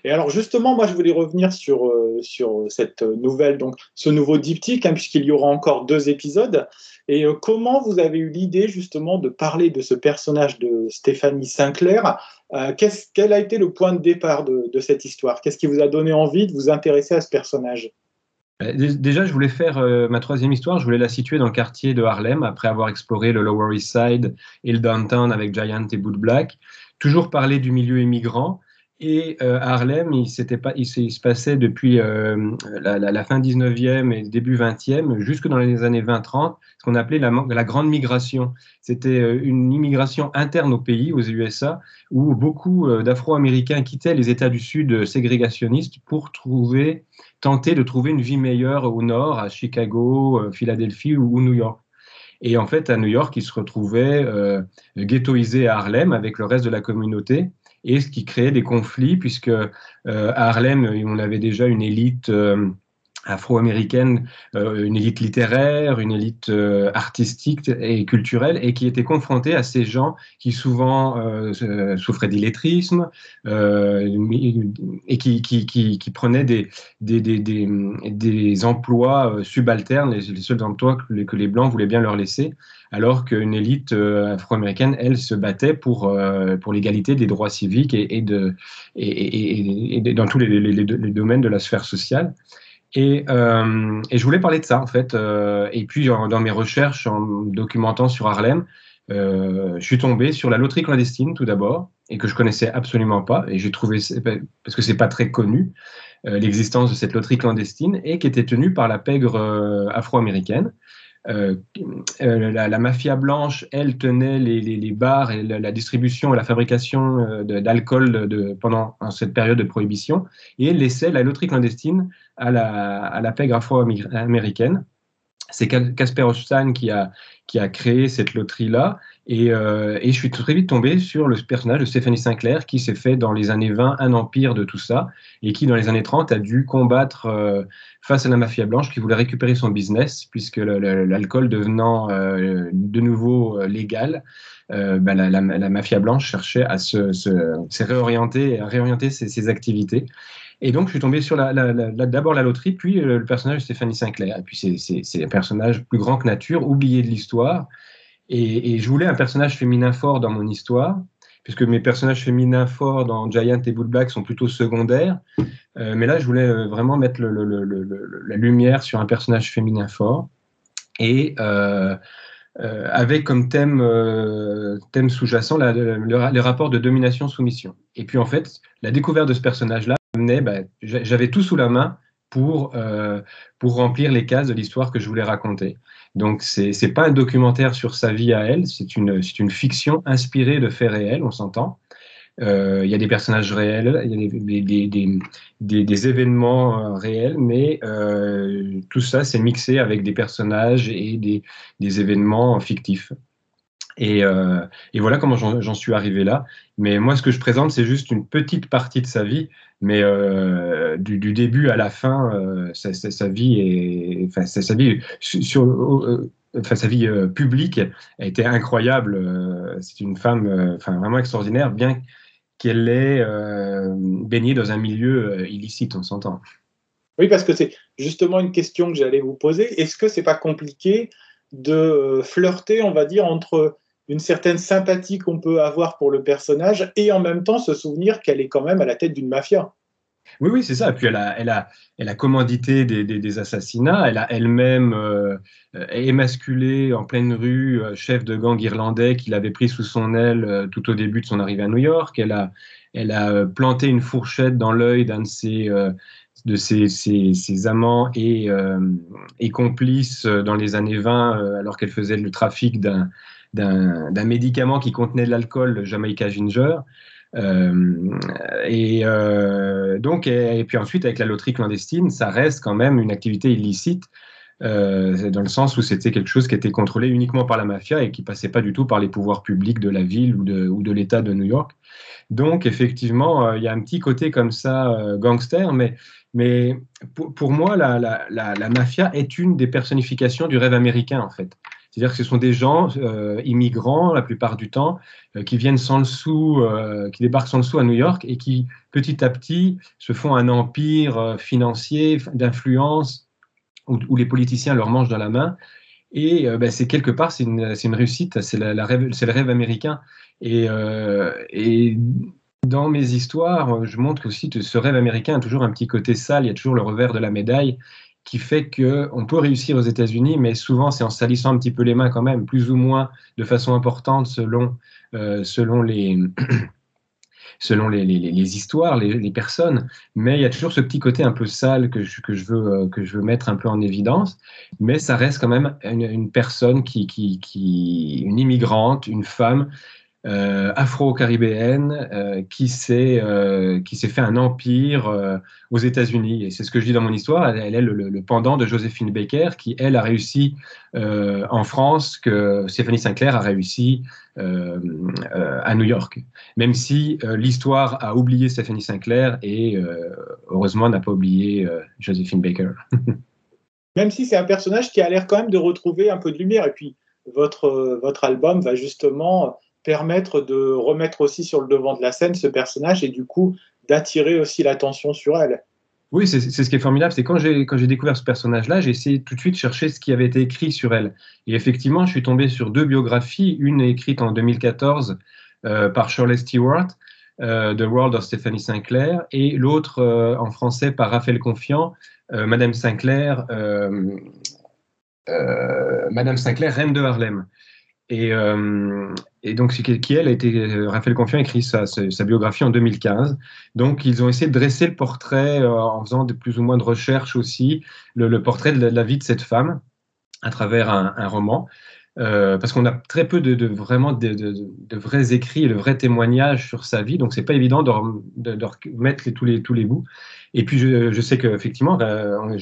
Et alors justement, moi je voulais revenir sur, euh, cette nouvelle, donc ce nouveau diptyque, hein, puisqu'il y aura encore deux épisodes. Et comment vous avez eu l'idée justement de parler de ce personnage de Stéphanie Sinclair? Quel a été le point de départ de cette histoire? Qu'est-ce qui vous a donné envie de vous intéresser à ce personnage? Déjà, je voulais faire euh, ma troisième histoire, je voulais la situer dans le quartier de Harlem, après avoir exploré le Lower East Side et le downtown avec Giant et Boot Black. Toujours parler du milieu immigrant, et euh, à Harlem, il, se passait depuis euh, la, fin 19e et début 20e, jusque dans les années 20-30, ce qu'on appelait la, grande migration. C'était euh, une immigration interne au pays, aux USA, où beaucoup d'Afro-Américains quittaient les États du Sud ségrégationnistes pour tenter de trouver une vie meilleure au nord, à Chicago, Philadelphie ou, New York. Et en fait, à New York, ils se retrouvaient ghettoisés à Harlem avec le reste de la communauté et ce qui créait des conflits, puisque euh, à Harlem, on avait déjà une élite euh, afro-américaine, euh, une élite littéraire, une élite euh, artistique et culturelle, et qui était confrontée à ces gens qui souvent euh, souffraient d'illettrisme et qui, qui, qui, qui, prenaient des, des, des, des, des emplois subalternes, les, les seuls emplois que les, que les Blancs voulaient bien leur laisser, alors qu'une élite afro-américaine, elle, se battait pour, pour l'égalité des droits civiques et, et, de, et, et dans tous les, les, les, domaines de la sphère sociale. Et, euh, je voulais parler de ça, en fait. Euh, et puis, en, dans mes recherches, en documentant sur Harlem, euh, je suis tombé sur la loterie clandestine, tout d'abord, et que je connaissais absolument pas. Et j'ai trouvé, parce que c'est pas très connu, euh, l'existence de cette loterie clandestine, et qui était tenue par la pègre euh, afro-américaine. Euh, la, la, mafia blanche, elle tenait les, bars et la, distribution et la fabrication d'alcool pendant cette période de prohibition et elle laissait la loterie clandestine à la, à pègre afro-américaine. C'est Casper Hochstein qui a, qui a créé cette loterie-là. Et, euh, et, je suis très vite tombé sur le personnage de Stéphanie Sinclair qui s'est fait dans les années 20 un empire de tout ça et qui dans les années 30 a dû combattre euh, face à la mafia blanche qui voulait récupérer son business puisque l'alcool devenant euh, de nouveau légal, bah, la, mafia blanche cherchait à se, réorienter, à réorienter ses, activités. Et donc, je suis tombé sur d'abord la loterie, puis le personnage de Stéphanie Sinclair. Et puis, c'est un personnage plus grand que nature, oublié de l'histoire. Et, je voulais un personnage féminin fort dans mon histoire puisque mes personnages féminins forts dans Giant et Bull Black sont plutôt secondaires. Euh, mais là, je voulais euh, vraiment mettre la lumière sur un personnage féminin fort. Et euh, avec comme thème, sous-jacent le, rapport de domination-soumission. Et puis en fait, la découverte de ce personnage-là, bah, j'avais tout sous la main pour, pour remplir les cases de l'histoire que je voulais raconter. Donc, ce n'est pas un documentaire sur sa vie à elle, c'est une, fiction inspirée de faits réels, on s'entend. Euh, il y a des personnages réels, il y a des, événements euh, réels, mais euh, tout ça, c'est mixé avec des personnages et des, événements fictifs. Euh, et voilà comment j'en suis arrivé là. Mais moi, ce que je présente, c'est juste une petite partie de sa vie, mais euh, du, début à la fin, euh, sa, vie est, enfin, sa, vie euh, enfin, sa vie publique a été incroyable. C'est une femme, enfin, vraiment extraordinaire, bien qu'elle ait baigné dans un milieu illicite, on s'entend. Oui, parce que c'est justement une question que j'allais vous poser. Est-ce que c'est pas compliqué de flirter, on va dire, entre une certaine sympathie qu'on peut avoir pour le personnage et en même temps se souvenir qu'elle est quand même à la tête d'une mafia. Oui, oui, c'est ça. Et puis elle a, elle a, elle a commandité des, des, assassinats. Elle a elle-même euh, émasculé en pleine rue euh, chef de gang irlandais qu'il avait pris sous son aile euh, tout au début de son arrivée à New York. Elle a, elle a planté une fourchette dans l'œil d'un de ses de ses, ses, amants et complices dans les années 20 alors qu'elle faisait le trafic d'un d'un médicament qui contenait de l'alcool, le Jamaica Ginger. Euh, et euh, donc, et, puis ensuite, avec la loterie clandestine, ça reste quand même une activité illicite, euh, dans le sens où c'était quelque chose qui était contrôlé uniquement par la mafia et qui passait pas du tout par les pouvoirs publics de la ville ou de, l'État de New York. Donc, effectivement, il y a un petit côté comme ça, gangster, mais, pour, moi, la, la, mafia est une des personnifications du rêve américain, en fait. C'est-à-dire que ce sont des gens euh, immigrants la plupart du temps euh, qui viennent sans le sou, euh, qui débarquent sans le sou à New York et qui petit à petit se font un empire financier d'influence où, les politiciens leur mangent dans la main. Et ben, c'est quelque part, c'est une, réussite, c'est le rêve américain. Et dans mes histoires, je montre aussi que ce rêve américain a toujours un petit côté sale, il y a toujours le revers de la médaille qui fait qu'on peut réussir aux États-Unis, mais souvent c'est en salissant un petit peu les mains quand même, plus ou moins de façon importante selon, euh, selon les... selon les, les, histoires, les, les, personnes, mais il y a toujours ce petit côté un peu sale que je, que je, veux, euh, que je veux mettre un peu en évidence, mais ça reste quand même une, une personne qui, qui, qui, une immigrante, une femme euh, afro-caribéenne euh, qui s'est euh, qui s'est fait un empire aux États-Unis. Et c'est ce que je dis dans mon histoire. Elle, est le, pendant de Joséphine Baker, qui elle a réussi en France que Stéphanie Sinclair a réussi à New York. Même si l'histoire a oublié Stéphanie Sinclair et heureusement n'a pas oublié Joséphine Baker. même si c'est un personnage qui a l'air quand même de retrouver un peu de lumière. Et puis votre votre album va justement permettre de remettre aussi sur le devant de la scène ce personnage et du coup d'attirer aussi l'attention sur elle. Oui, c'est ce qui est formidable, c'est quand j'ai quand j'ai découvert ce personnage-là, j'ai essayé tout de suite de chercher ce qui avait été écrit sur elle. Et effectivement, je suis tombé sur deux biographies, une écrite en 2014 euh, par Shirley Stewart, euh, The World of Stephanie Sinclair, et l'autre euh, en français par Raphaël Confiant, Madame Sinclair, Madame Sinclair, reine de Harlem. Et, euh, et, donc, qui, elle, a été, euh, Raphaël Confiant a écrit sa, biographie en 2015. Donc, ils ont essayé de dresser le portrait euh, en faisant plus ou moins de recherches aussi, le, portrait de la, vie de cette femme à travers un, roman. Euh, parce qu'on a très peu de, vraiment de, vrais écrits et de vrais témoignages sur sa vie, donc c'est pas évident de, de, mettre les, tous, les, bouts. Et puis je, je sais qu'effectivement,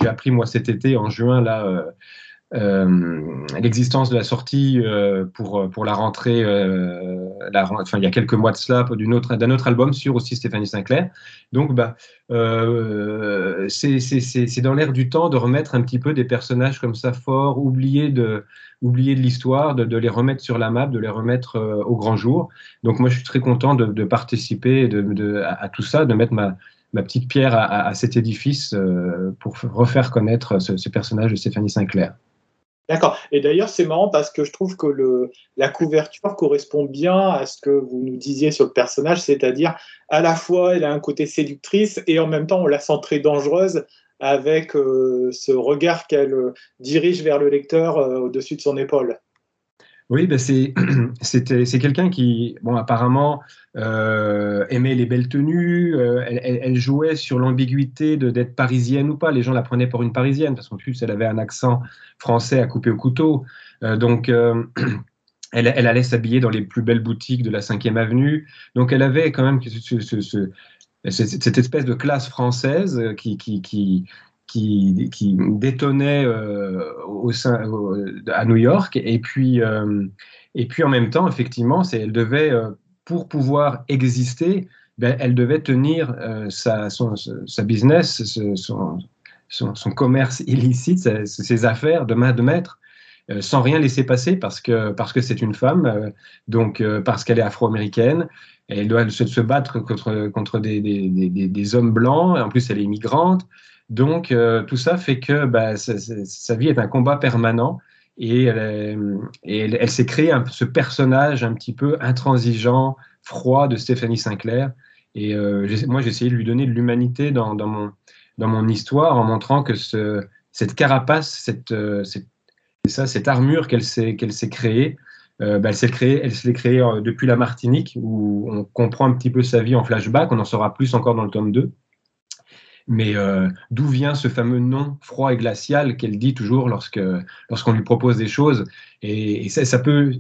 j'ai appris moi cet été en juin là l'existence de la sortie pour, pour la rentrée, enfin, il y a quelques mois de cela, d'un autre, album sur aussi Stéphanie Sinclair. Donc, bah, c'est dans l'air du temps de remettre un petit peu des personnages comme ça forts, oubliés de, oubliés l'histoire, de, les remettre sur la map, de les remettre au grand jour. Donc, moi, je suis très content de, participer de, à, tout ça, de mettre ma, ma petite pierre à, cet édifice pour refaire connaître ce personnage de Stéphanie Sinclair. D'accord. Et d'ailleurs, c'est marrant parce que je trouve que la couverture correspond bien à ce que vous nous disiez sur le personnage, c'est-à-dire à la fois elle a un côté séductrice et en même temps on la sent très dangereuse avec euh, ce regard qu'elle euh, dirige vers le lecteur euh, au-dessus de son épaule. Oui, ben c'est quelqu'un qui, bon, apparemment, euh, aimait les belles tenues. Euh, elle, jouait sur l'ambiguïté d'être parisienne ou pas. Les gens la prenaient pour une parisienne parce qu'en plus, elle avait un accent français à couper au couteau. Euh, donc, elle, elle, allait s'habiller dans les plus belles boutiques de la 5e avenue. Donc, elle avait quand même ce, cette espèce de classe française qui, qui, qui, qui, détonnait euh, au sein, à New York. Et puis, euh, et puis en même temps, effectivement, elle devait, euh, pour pouvoir exister, ben, elle devait tenir sa, son, sa business, son, son, commerce illicite, ses, affaires de main de maître. sans rien laisser passer parce que parce que c'est une femme, donc parce qu'elle est afro-américaine, elle doit se, battre contre contre des, des, des, des, hommes blancs. En plus, elle est immigrante. Donc, euh, tout ça fait que bah, sa vie est un combat permanent et elle, s'est créée ce personnage un petit peu intransigeant, froid de Stéphanie Sinclair. Et euh, moi, j'ai essayé de lui donner de l'humanité dans, mon, histoire en montrant que cette carapace, cette, euh, ça, cette armure qu'elle s'est créée, bah, elle s'est créée, créée depuis la Martinique, où on comprend un petit peu sa vie en flashback. On en saura plus encore dans le tome 2. Mais euh, d'où vient ce fameux nom froid et glacial qu'elle dit toujours lorsque lorsqu'on lui propose des choses? Et, ça, peut,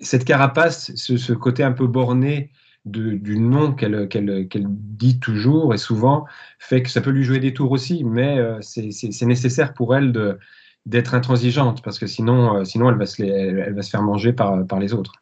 cette carapace, ce, côté un peu borné du nom qu'elle qu'elle dit toujours et souvent, fait que ça peut lui jouer des tours aussi. Mais euh, c'est nécessaire pour elle de d'être intransigeante parce que sinon, euh, sinon elle, va se elle va se faire manger par, par les autres.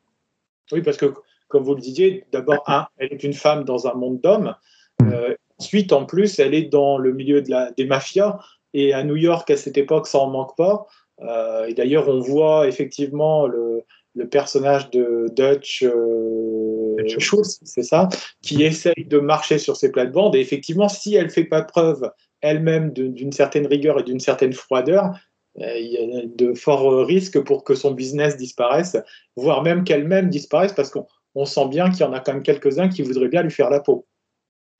Oui, parce que, comme vous le disiez, d'abord, elle est une femme dans un monde d'hommes. Mmh. Ensuite, en plus, elle est dans le milieu de la, des mafias. Et à New York, à cette époque, ça n'en manque pas. Euh, et d'ailleurs, on voit effectivement le, le personnage de Dutch euh, Schultz, c'est ça, qui essaye de marcher sur ses plates-bandes. Et effectivement, si elle ne fait pas preuve elle-même d'une certaine rigueur et d'une certaine froideur, euh, il y a de forts risques pour que son business disparaisse, voire même qu'elle-même disparaisse, parce qu'on sent bien qu'il y en a quand même quelques-uns qui voudraient bien lui faire la peau.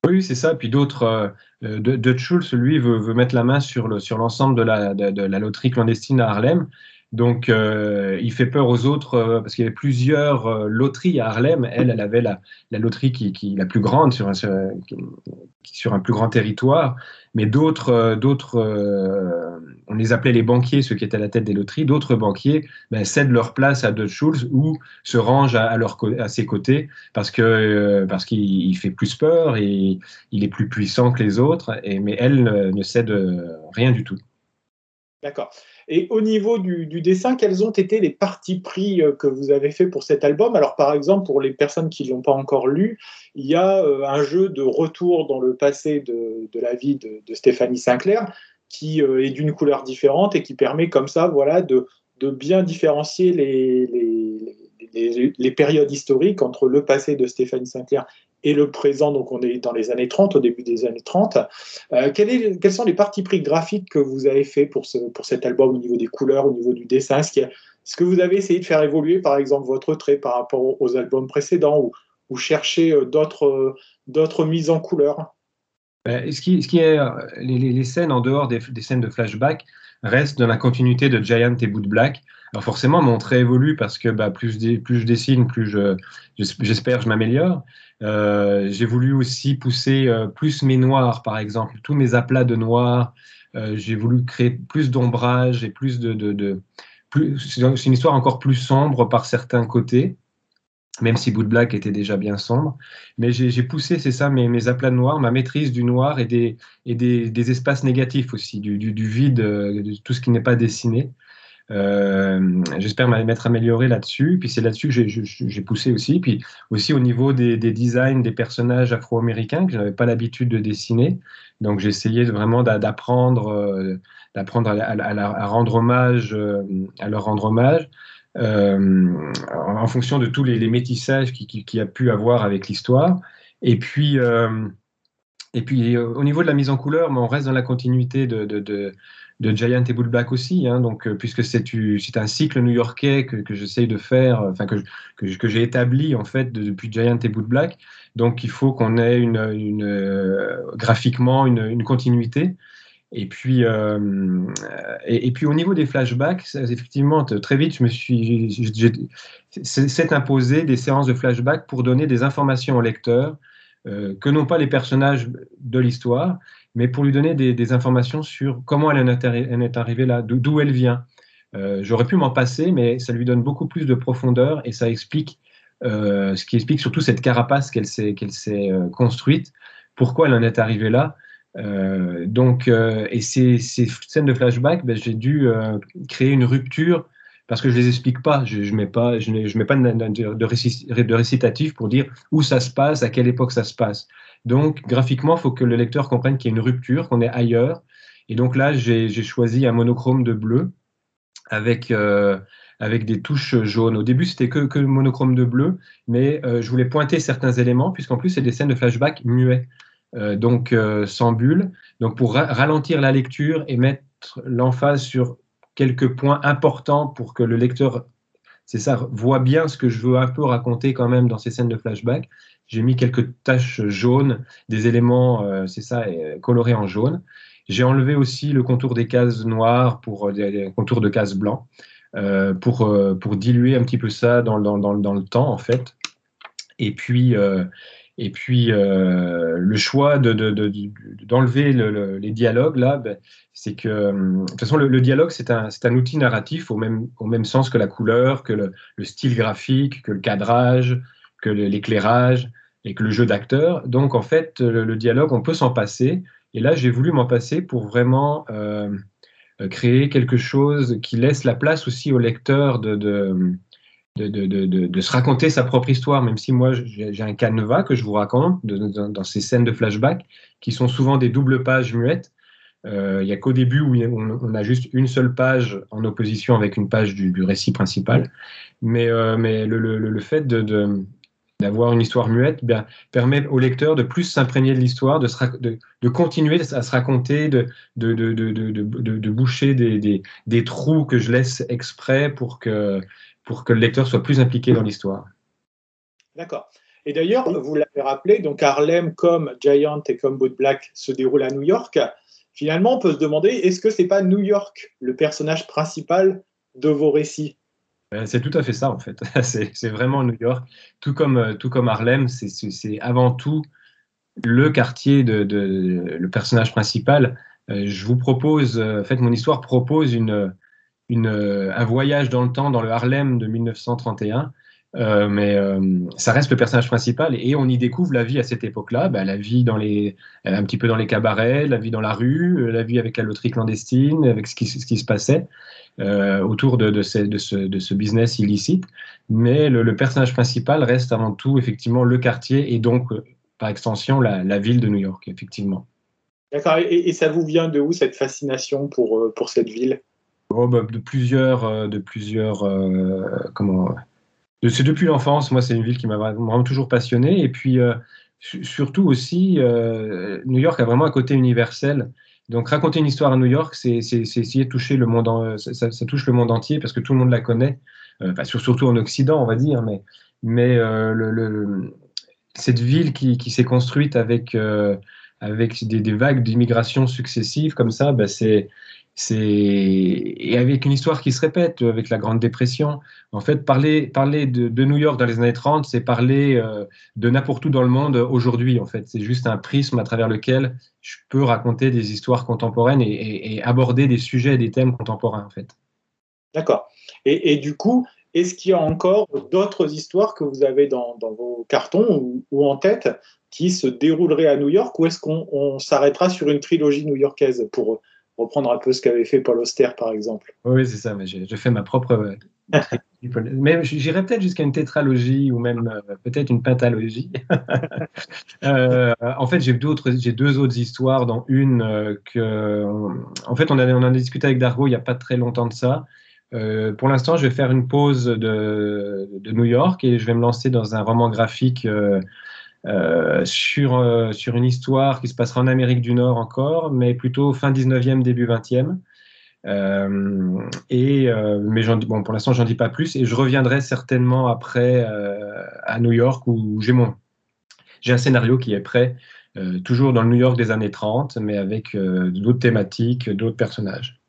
Oui, c'est ça. Puis d'autres, euh, de Schulz, lui, veut, mettre la main sur l'ensemble de, la loterie clandestine à Harlem. Donc, euh, il fait peur aux autres euh, parce qu'il y avait plusieurs euh, loteries à Harlem. Elle, elle avait la, loterie qui, qui, la plus grande sur un, plus grand territoire. Mais d'autres, on les appelait les banquiers, ceux qui étaient à la tête des loteries. D'autres banquiers ben, cèdent leur place à Dutch Schultz ou se rangent à, à, ses côtés parce qu'il fait plus peur et il est plus puissant que les autres. Mais elle ne cède rien du tout. D'accord. Et au niveau du, dessin, quels ont été les partis pris euh, que vous avez fait pour cet album? Alors, par exemple, pour les personnes qui ne l'ont pas encore lu, il y a euh, un jeu de retour dans le passé de, la vie de, Stéphanie Sinclair qui euh, est d'une couleur différente et qui permet comme ça, voilà, de, bien différencier les, les, périodes historiques entre le passé de Stéphanie Sinclair et le présent, donc on est dans les années 30, au début des années 30. Euh, quels sont les parties pris graphiques que vous avez fait pour, pour cet album au niveau des couleurs, au niveau du dessin? Est-ce que vous avez essayé de faire évoluer, par exemple, votre trait par rapport aux albums précédents ou, ou chercher euh, d'autres, d'autres mises en couleur? Ben, ce qui, est, les, les, scènes en dehors des, scènes de flashback restent dans la continuité de Giant et Boot Black. Alors forcément, mon trait évolue parce que bah, plus, je dessine, plus je, j'espère je m'améliore. Euh, j'ai voulu aussi pousser euh, plus mes noirs, par exemple, tous mes aplats de noir. Euh, j'ai voulu créer plus d'ombrage et plus de, plus, c'est une histoire encore plus sombre par certains côtés, même si Boot Black était déjà bien sombre. Mais j'ai poussé, c'est ça, mes, aplats de noir, ma maîtrise du noir et des, et des espaces négatifs aussi, du, du, du vide, de tout ce qui n'est pas dessiné. Euh, j'espère m'être amélioré là-dessus. Puis c'est là-dessus que j'ai poussé aussi. Puis aussi au niveau des, designs des personnages afro-américains que je n'avais pas l'habitude de dessiner. Donc j'ai essayé vraiment d'apprendre, d'apprendre à, rendre hommage, à leur rendre hommage. en fonction de tous les, métissages qu'il qui, a pu avoir avec l'histoire. Et puis, et puis au niveau de la mise en couleur, on reste dans la continuité de Giant et Bull Black aussi, hein, donc, euh, puisque c'est un cycle new-yorkais que, j'essaye de faire, euh, enfin que, que, j'ai établi en fait depuis Giant et Bull Black. Donc il faut qu'on ait une, euh, graphiquement une, une, continuité. Et puis, et, puis au niveau des flashbacks, effectivement, très vite, je me suis, c'est imposé des séances de flashbacks pour donner des informations au lecteur que n'ont pas les personnages de l'histoire, mais pour lui donner des, informations sur comment elle en est arrivée là, d'où elle vient. Euh, j'aurais pu m'en passer, mais ça lui donne beaucoup plus de profondeur et ça explique, euh, ce qui explique surtout cette carapace qu'elle s'est euh, construite, pourquoi elle en est arrivée là. donc, et ces, ces, scènes de flashback, ben, j'ai dû créer une rupture parce que je les explique pas. Je, je mets pas, je, mets pas de, récitatif pour dire où ça se passe, à quelle époque ça se passe. Donc, graphiquement, il faut que le lecteur comprenne qu'il y a une rupture, qu'on est ailleurs. Et donc là, j'ai choisi un monochrome de bleu avec, euh, avec des touches jaunes. Au début, c'était que, que monochrome de bleu, mais euh, je voulais pointer certains éléments, puisqu'en plus, c'est des scènes de flashback muets, euh, donc sans bulle. Donc, pour ralentir la lecture et mettre l'emphase sur quelques points importants pour que le lecteur c'est ça, voit bien ce que je veux un peu raconter quand même dans ces scènes de flashback. J'ai mis quelques taches jaunes, des éléments, euh, c'est ça, euh, colorés en jaune. J'ai enlevé aussi le contour des cases noires pour euh, des, contours de cases blancs, pour, pour diluer un petit peu ça dans, dans, dans, dans le temps, en fait. Et puis, et puis le choix d'enlever de, de, les dialogues, là, ben, c'est que, de toute façon, le, dialogue, c'est un, outil narratif au même, au même sens que la couleur, que le, le style graphique, que le cadrage, que l'éclairage et que le jeu d'acteur. Donc, en fait, le, dialogue, on peut s'en passer. Et là, j'ai voulu m'en passer pour vraiment euh, euh, créer quelque chose qui laisse la place aussi au lecteur de, de, se raconter sa propre histoire, même si moi, j'ai un canevas que je vous raconte dans ces scènes de flashback qui sont souvent des doubles pages muettes. Euh, il n'y a qu'au début où on, a juste une seule page en opposition avec une page du, récit principal. Mais, mais le, le, le, fait de, d'avoir une histoire muette bien, permet au lecteur de plus s'imprégner de l'histoire, de, de, de, continuer à se raconter, de, de, de boucher des, des, trous que je laisse exprès pour que, pour que le lecteur soit plus impliqué dans l'histoire. D'accord. Et d'ailleurs, vous l'avez rappelé, donc Harlem comme Giant et comme Boot Black se déroulent à New York. Finalement, on peut se demander, est-ce que c'est pas New York le personnage principal de vos récits? Ben, c'est tout à fait ça, en fait. c'est vraiment New York. Tout comme, euh, tout comme Harlem, c'est avant tout le quartier de, le personnage principal. Euh, je vous propose, euh, en fait, mon histoire propose une, une, un voyage dans le temps dans le Harlem de 1931. mais ça reste le personnage principal et, on y découvre la vie à cette époque-là, ben, la vie dans les, un petit peu dans les cabarets, la vie dans la rue, la vie avec la loterie clandestine, avec ce qui, ce qui se passait. Euh, autour de, de, ce, de, ce, de, ce, business illicite. Mais le, personnage principal reste avant tout effectivement le quartier et donc euh, par extension la, ville de New York, effectivement. D'accord. Et, et, ça vous vient de où cette fascination pour, euh, pour cette ville? Oh, bah, De plusieurs, de plusieurs comment c'est depuis l'enfance. Moi, c'est une ville qui m'a vraiment toujours passionné. Et puis surtout aussi, New York a vraiment un côté universel. Donc raconter une histoire à New York, c'est essayer de toucher le monde, ça, touche le monde entier parce que tout le monde la connaît, euh, surtout en Occident, on va dire, mais, mais euh, cette ville qui, qui s'est construite avec, euh, avec des, vagues d'immigration successives comme ça, bah, c'est et avec une histoire qui se répète avec la Grande Dépression. En fait, parler parler de, New York dans les années 30, c'est parler euh, de n'importe où dans le monde aujourd'hui. En fait, c'est juste un prisme à travers lequel je peux raconter des histoires contemporaines et, aborder des sujets et des thèmes contemporains. En fait. D'accord. Et, et, du coup, est-ce qu'il y a encore d'autres histoires que vous avez dans, dans vos cartons ou, ou, en tête qui se dérouleraient à New York, ou est-ce qu'on s'arrêtera sur une trilogie new-yorkaise pour reprendre un peu ce qu'avait fait Paul Auster, par exemple. Oui, c'est ça, mais je, fais ma propre. mais j'irais peut-être jusqu'à une tétralogie ou même euh, peut-être une pentalogie. euh, en fait, j'ai d'autres, j'ai deux autres histoires, dont une euh, que, en fait, on, en a discuté avec Dargo il n'y a pas très longtemps de ça. Euh, pour l'instant, je vais faire une pause de, de, New York et je vais me lancer dans un roman graphique euh, euh, sur, euh, sur une histoire qui se passera en Amérique du Nord encore, mais plutôt fin 19e, début 20e. Euh, et, mais bon, pour l'instant, j'en dis pas plus et je reviendrai certainement après à New York où j'ai mon j'ai un scénario qui est prêt, toujours dans le New York des années 30, mais avec d'autres thématiques, d'autres personnages.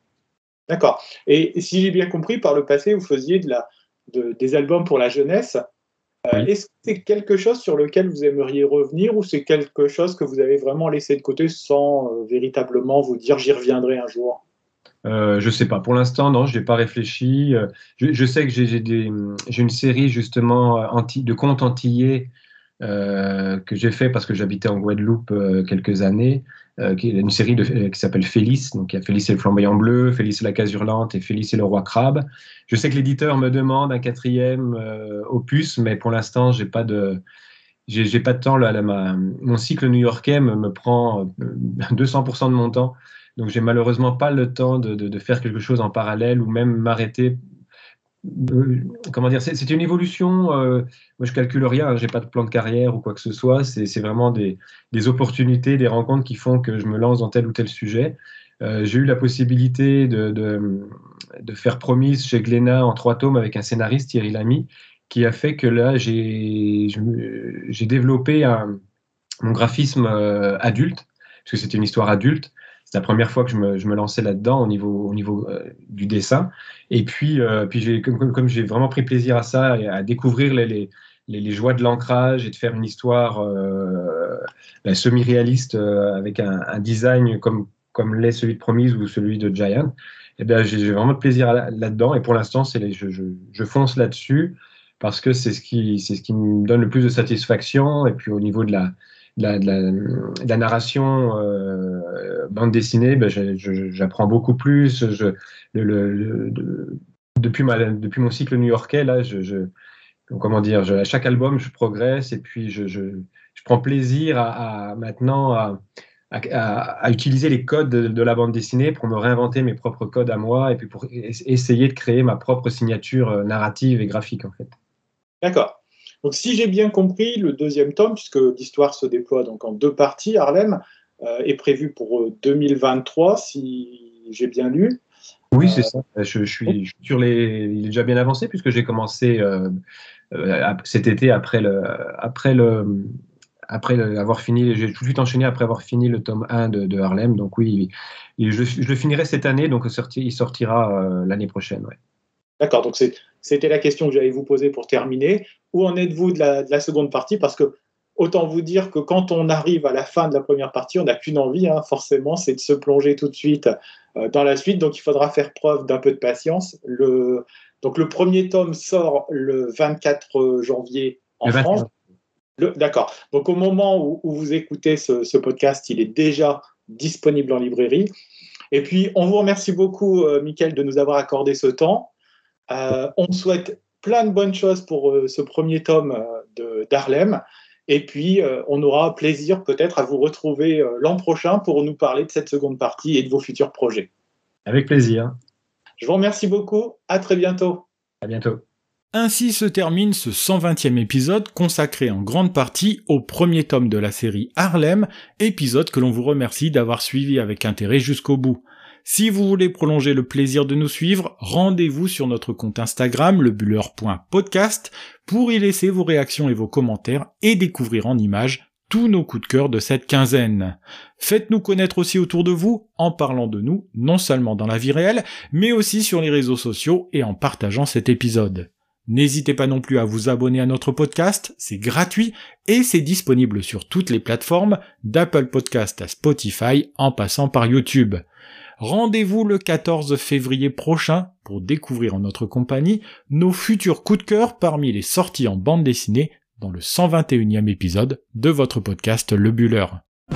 D'accord. Et si j'ai bien compris, par le passé, vous faisiez des albums pour la jeunesse. Euh, est-ce que c'est quelque chose sur lequel vous aimeriez revenir ou c'est quelque chose que vous avez vraiment laissé de côté sans euh, véritablement vous dire j'y reviendrai un jour? Euh, je sais pas. Pour l'instant, non, je n'ai pas réfléchi. Euh, je, je sais que j'ai une série justement anti, de contes antillais euh, que j'ai fait parce que j'habitais en Guadeloupe euh, quelques années, euh, qui est une série qui s'appelle Félix. Donc il y a Félix et le flamboyant bleu, Félix et la case hurlante et Félix et le roi crabe. Je sais que l'éditeur me demande un quatrième opus, mais pour l'instant j'ai pas de j'ai pas de temps. Là, mon cycle new-yorkais me, prend 200% de mon temps. Donc, j'ai malheureusement pas le temps de, faire quelque chose en parallèle ou même m'arrêter comment dire, c'est une évolution. Euh, moi, je calcule rien, hein, j'ai pas de plan de carrière ou quoi que ce soit. C'est vraiment des, opportunités, des rencontres qui font que je me lance dans tel ou tel sujet. Euh, j'ai eu la possibilité de, de, faire Promise chez Glénat en trois tomes avec un scénariste, Thierry Lamy, qui a fait que là, j'ai développé mon graphisme euh, adulte, parce que c'était une histoire adulte. C'est la première fois que je me, lançais là-dedans au niveau, au niveau euh, du dessin. Et puis, euh, puis comme, comme j'ai vraiment pris plaisir à ça, et à découvrir les, joies de l'ancrage et de faire une histoire euh, ben, semi-réaliste avec un, design comme, comme l'est celui de Promise ou celui de Giant, eh bien, j'ai, vraiment de plaisir là-dedans. Et pour l'instant, je, je fonce là-dessus parce que c'est ce, qui, c'est ce qui me donne le plus de satisfaction. Et puis au niveau de la, la, de la, narration euh, bande dessinée, ben, j'apprends beaucoup plus. Depuis, mon cycle new-yorkais, là, comment dire, à chaque album, je progresse et puis je, prends plaisir à, maintenant à, à, utiliser les codes de, de, la bande dessinée pour me réinventer mes propres codes à moi et puis pour essayer de créer ma propre signature euh, narrative et graphique en fait. D'accord. Donc, si j'ai bien compris, le deuxième tome, puisque l'histoire se déploie donc en deux parties, Harlem, euh, est prévu pour 2023, euh, si j'ai bien lu. Oui, c'est ça. Je, je, suis, sur les. Il est déjà bien avancé puisque j'ai commencé euh, euh, cet été après le, après le, après avoir fini. J'ai tout de suite enchaîné après avoir fini le tome 1 de, de Harlem. Donc oui, je, je, le finirai cette année. Donc il sortira euh, l'année prochaine. Ouais. D'accord. Donc c'était la question que j'allais vous poser pour terminer. Où en êtes-vous de la, de la, seconde partie? Parce que autant vous dire que quand on arrive à la fin de la première partie, on n'a qu'une envie, hein, forcément, c'est de se plonger tout de suite euh, dans la suite. Donc il faudra faire preuve d'un peu de patience. Le, donc le premier tome sort le 24 janvier en France. D'accord. Donc au moment où, où vous écoutez ce, ce, podcast, il est déjà disponible en librairie. Et puis on vous remercie beaucoup, euh, Mickaël, de nous avoir accordé ce temps. Euh, on souhaite plein de bonnes choses pour euh, ce premier tome euh, d'Harlem. Et puis, euh, on aura plaisir peut-être à vous retrouver l'an prochain pour nous parler de cette seconde partie et de vos futurs projets. Avec plaisir. Je vous remercie beaucoup. À très bientôt. À bientôt. Ainsi se termine ce 120e épisode consacré en grande partie au premier tome de la série Harlem, épisode que l'on vous remercie d'avoir suivi avec intérêt jusqu'au bout. Si vous voulez prolonger le plaisir de nous suivre, rendez-vous sur notre compte Instagram, lebuller.podcast, pour y laisser vos réactions et vos commentaires et découvrir en images tous nos coups de cœur de cette quinzaine. Faites-nous connaître aussi autour de vous en parlant de nous, non seulement dans la vie réelle, mais aussi sur les réseaux sociaux et en partageant cet épisode. N'hésitez pas non plus à vous abonner à notre podcast, c'est gratuit et c'est disponible sur toutes les plateformes, d'Apple Podcast à Spotify en passant par YouTube. Rendez-vous le 14 février prochain pour découvrir en notre compagnie nos futurs coups de cœur parmi les sorties en bande dessinée dans le 121e épisode de votre podcast Le Buller. «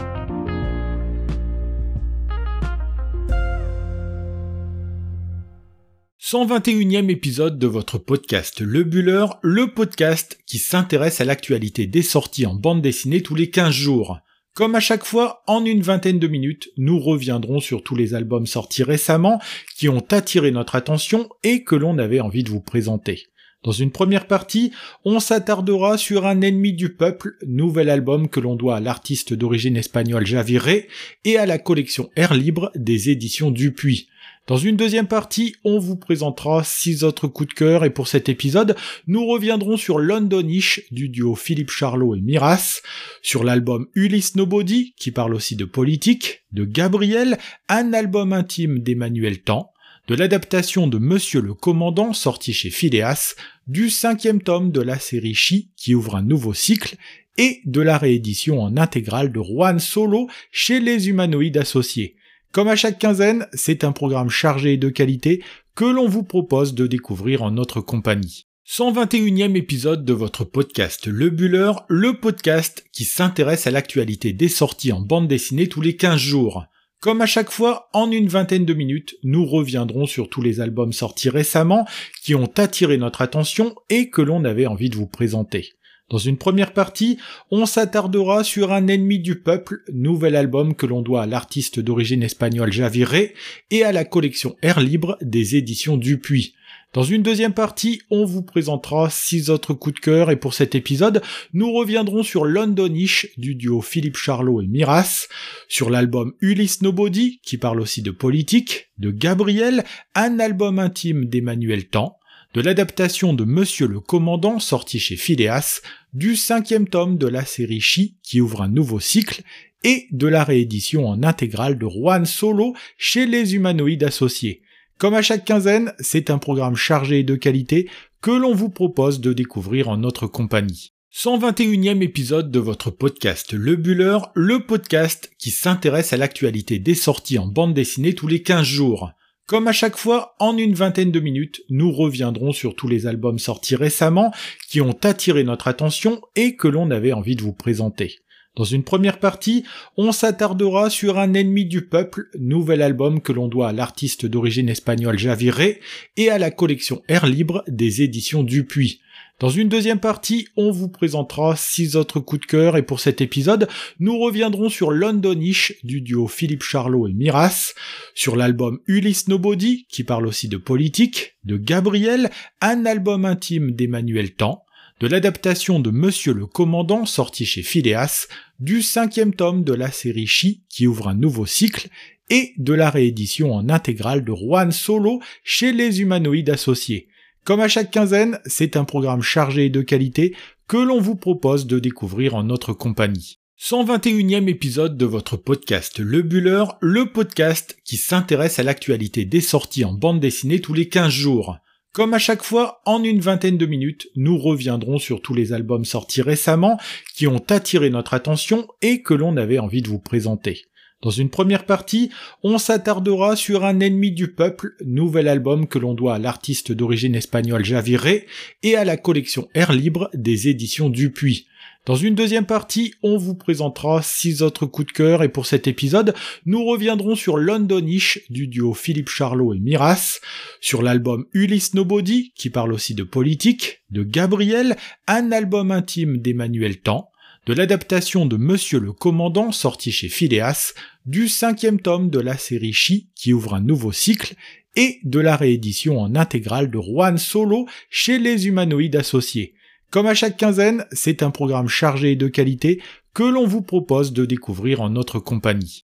121e épisode de votre podcast Le Buller, le podcast qui s'intéresse à l'actualité des sorties en bande dessinée tous les 15 jours. Comme à chaque fois, en une vingtaine de minutes, nous reviendrons sur tous les albums sortis récemment qui ont attiré notre attention et que l'on avait envie de vous présenter. Dans une première partie, on s'attardera sur Un ennemi du peuple, nouvel album que l'on doit à l'artiste d'origine espagnole Javiré et à la collection Air Libre des éditions Dupuis. Dans une deuxième partie, on vous présentera six autres coups de cœur et pour cet épisode, nous reviendrons sur Londonish du duo Philippe Charlot et Miras, sur l'album Ulysse Nobody qui parle aussi de politique, de Gabriel, un album intime d'Emmanuel Tan, de l'adaptation de Monsieur le Commandant sorti chez Phileas, du cinquième tome de la série Chi qui ouvre un nouveau cycle et de la réédition en intégrale de Juan Solo chez les humanoïdes associés. Comme à chaque quinzaine, c'est un programme chargé de qualité que l'on vous propose de découvrir en notre compagnie. 121e épisode de votre podcast Le Buller, le podcast qui s'intéresse à l'actualité des sorties en bande dessinée tous les 15 jours. Comme à chaque fois, en une vingtaine de minutes, nous reviendrons sur tous les albums sortis récemment qui ont attiré notre attention et que l'on avait envie de vous présenter. Dans une première partie, on s'attardera sur Un ennemi du peuple, nouvel album que l'on doit à l'artiste d'origine espagnole Javiré et à la collection Air Libre des éditions Dupuis. Dans une deuxième partie, on vous présentera six autres coups de cœur et pour cet épisode, nous reviendrons sur Londonish du duo Philippe Charlot et Miras, sur l'album Ulysse Nobody qui parle aussi de politique, de Gabriel, un album intime d'Emmanuel Tan, de l'adaptation de Monsieur le Commandant sorti chez Phileas, du cinquième tome de la série Chi qui ouvre un nouveau cycle, et de la réédition en intégrale de Juan Solo chez les humanoïdes associés. Comme à chaque quinzaine, c'est un programme chargé de qualité que l'on vous propose de découvrir en notre compagnie. 121e épisode de votre podcast Le Buller, le podcast qui s'intéresse à l'actualité des sorties en bande dessinée tous les 15 jours. Comme à chaque fois, en une vingtaine de minutes, nous reviendrons sur tous les albums sortis récemment qui ont attiré notre attention et que l'on avait envie de vous présenter. Dans une première partie, on s'attardera sur Un ennemi du peuple, nouvel album que l'on doit à l'artiste d'origine espagnole Javiré et à la collection Air Libre des éditions Dupuis. Dans une deuxième partie, on vous présentera six autres coups de cœur et pour cet épisode, nous reviendrons sur Londonish du duo Philippe Charlot et Miras, sur l'album Ulysse Nobody qui parle aussi de politique, de Gabriel, un album intime d'Emmanuel Tan, de l'adaptation de Monsieur le Commandant sorti chez Phileas, du cinquième tome de la série Chi qui ouvre un nouveau cycle et de la réédition en intégrale de Juan Solo chez les humanoïdes associés. Comme à chaque quinzaine, c'est un programme chargé de qualité que l'on vous propose de découvrir en notre compagnie. 121e épisode de votre podcast Le Buller, le podcast qui s'intéresse à l'actualité des sorties en bande dessinée tous les 15 jours. Comme à chaque fois, en une vingtaine de minutes, nous reviendrons sur tous les albums sortis récemment qui ont attiré notre attention et que l'on avait envie de vous présenter. Dans une première partie, on s'attardera sur Un ennemi du peuple, nouvel album que l'on doit à l'artiste d'origine espagnole Javiré et à la collection Air Libre des éditions Dupuis. Dans une deuxième partie, on vous présentera six autres coups de cœur et pour cet épisode, nous reviendrons sur Londonish du duo Philippe Charlot et Miras, sur l'album Ulysse Nobody qui parle aussi de politique, de Gabriel, un album intime d'Emmanuel Tan, de l'adaptation de Monsieur le Commandant sorti chez Phileas, du cinquième tome de la série Chi qui ouvre un nouveau cycle, et de la réédition en intégrale de Juan Solo chez les humanoïdes associés. Comme à chaque quinzaine, c'est un programme chargé de qualité que l'on vous propose de découvrir en notre compagnie.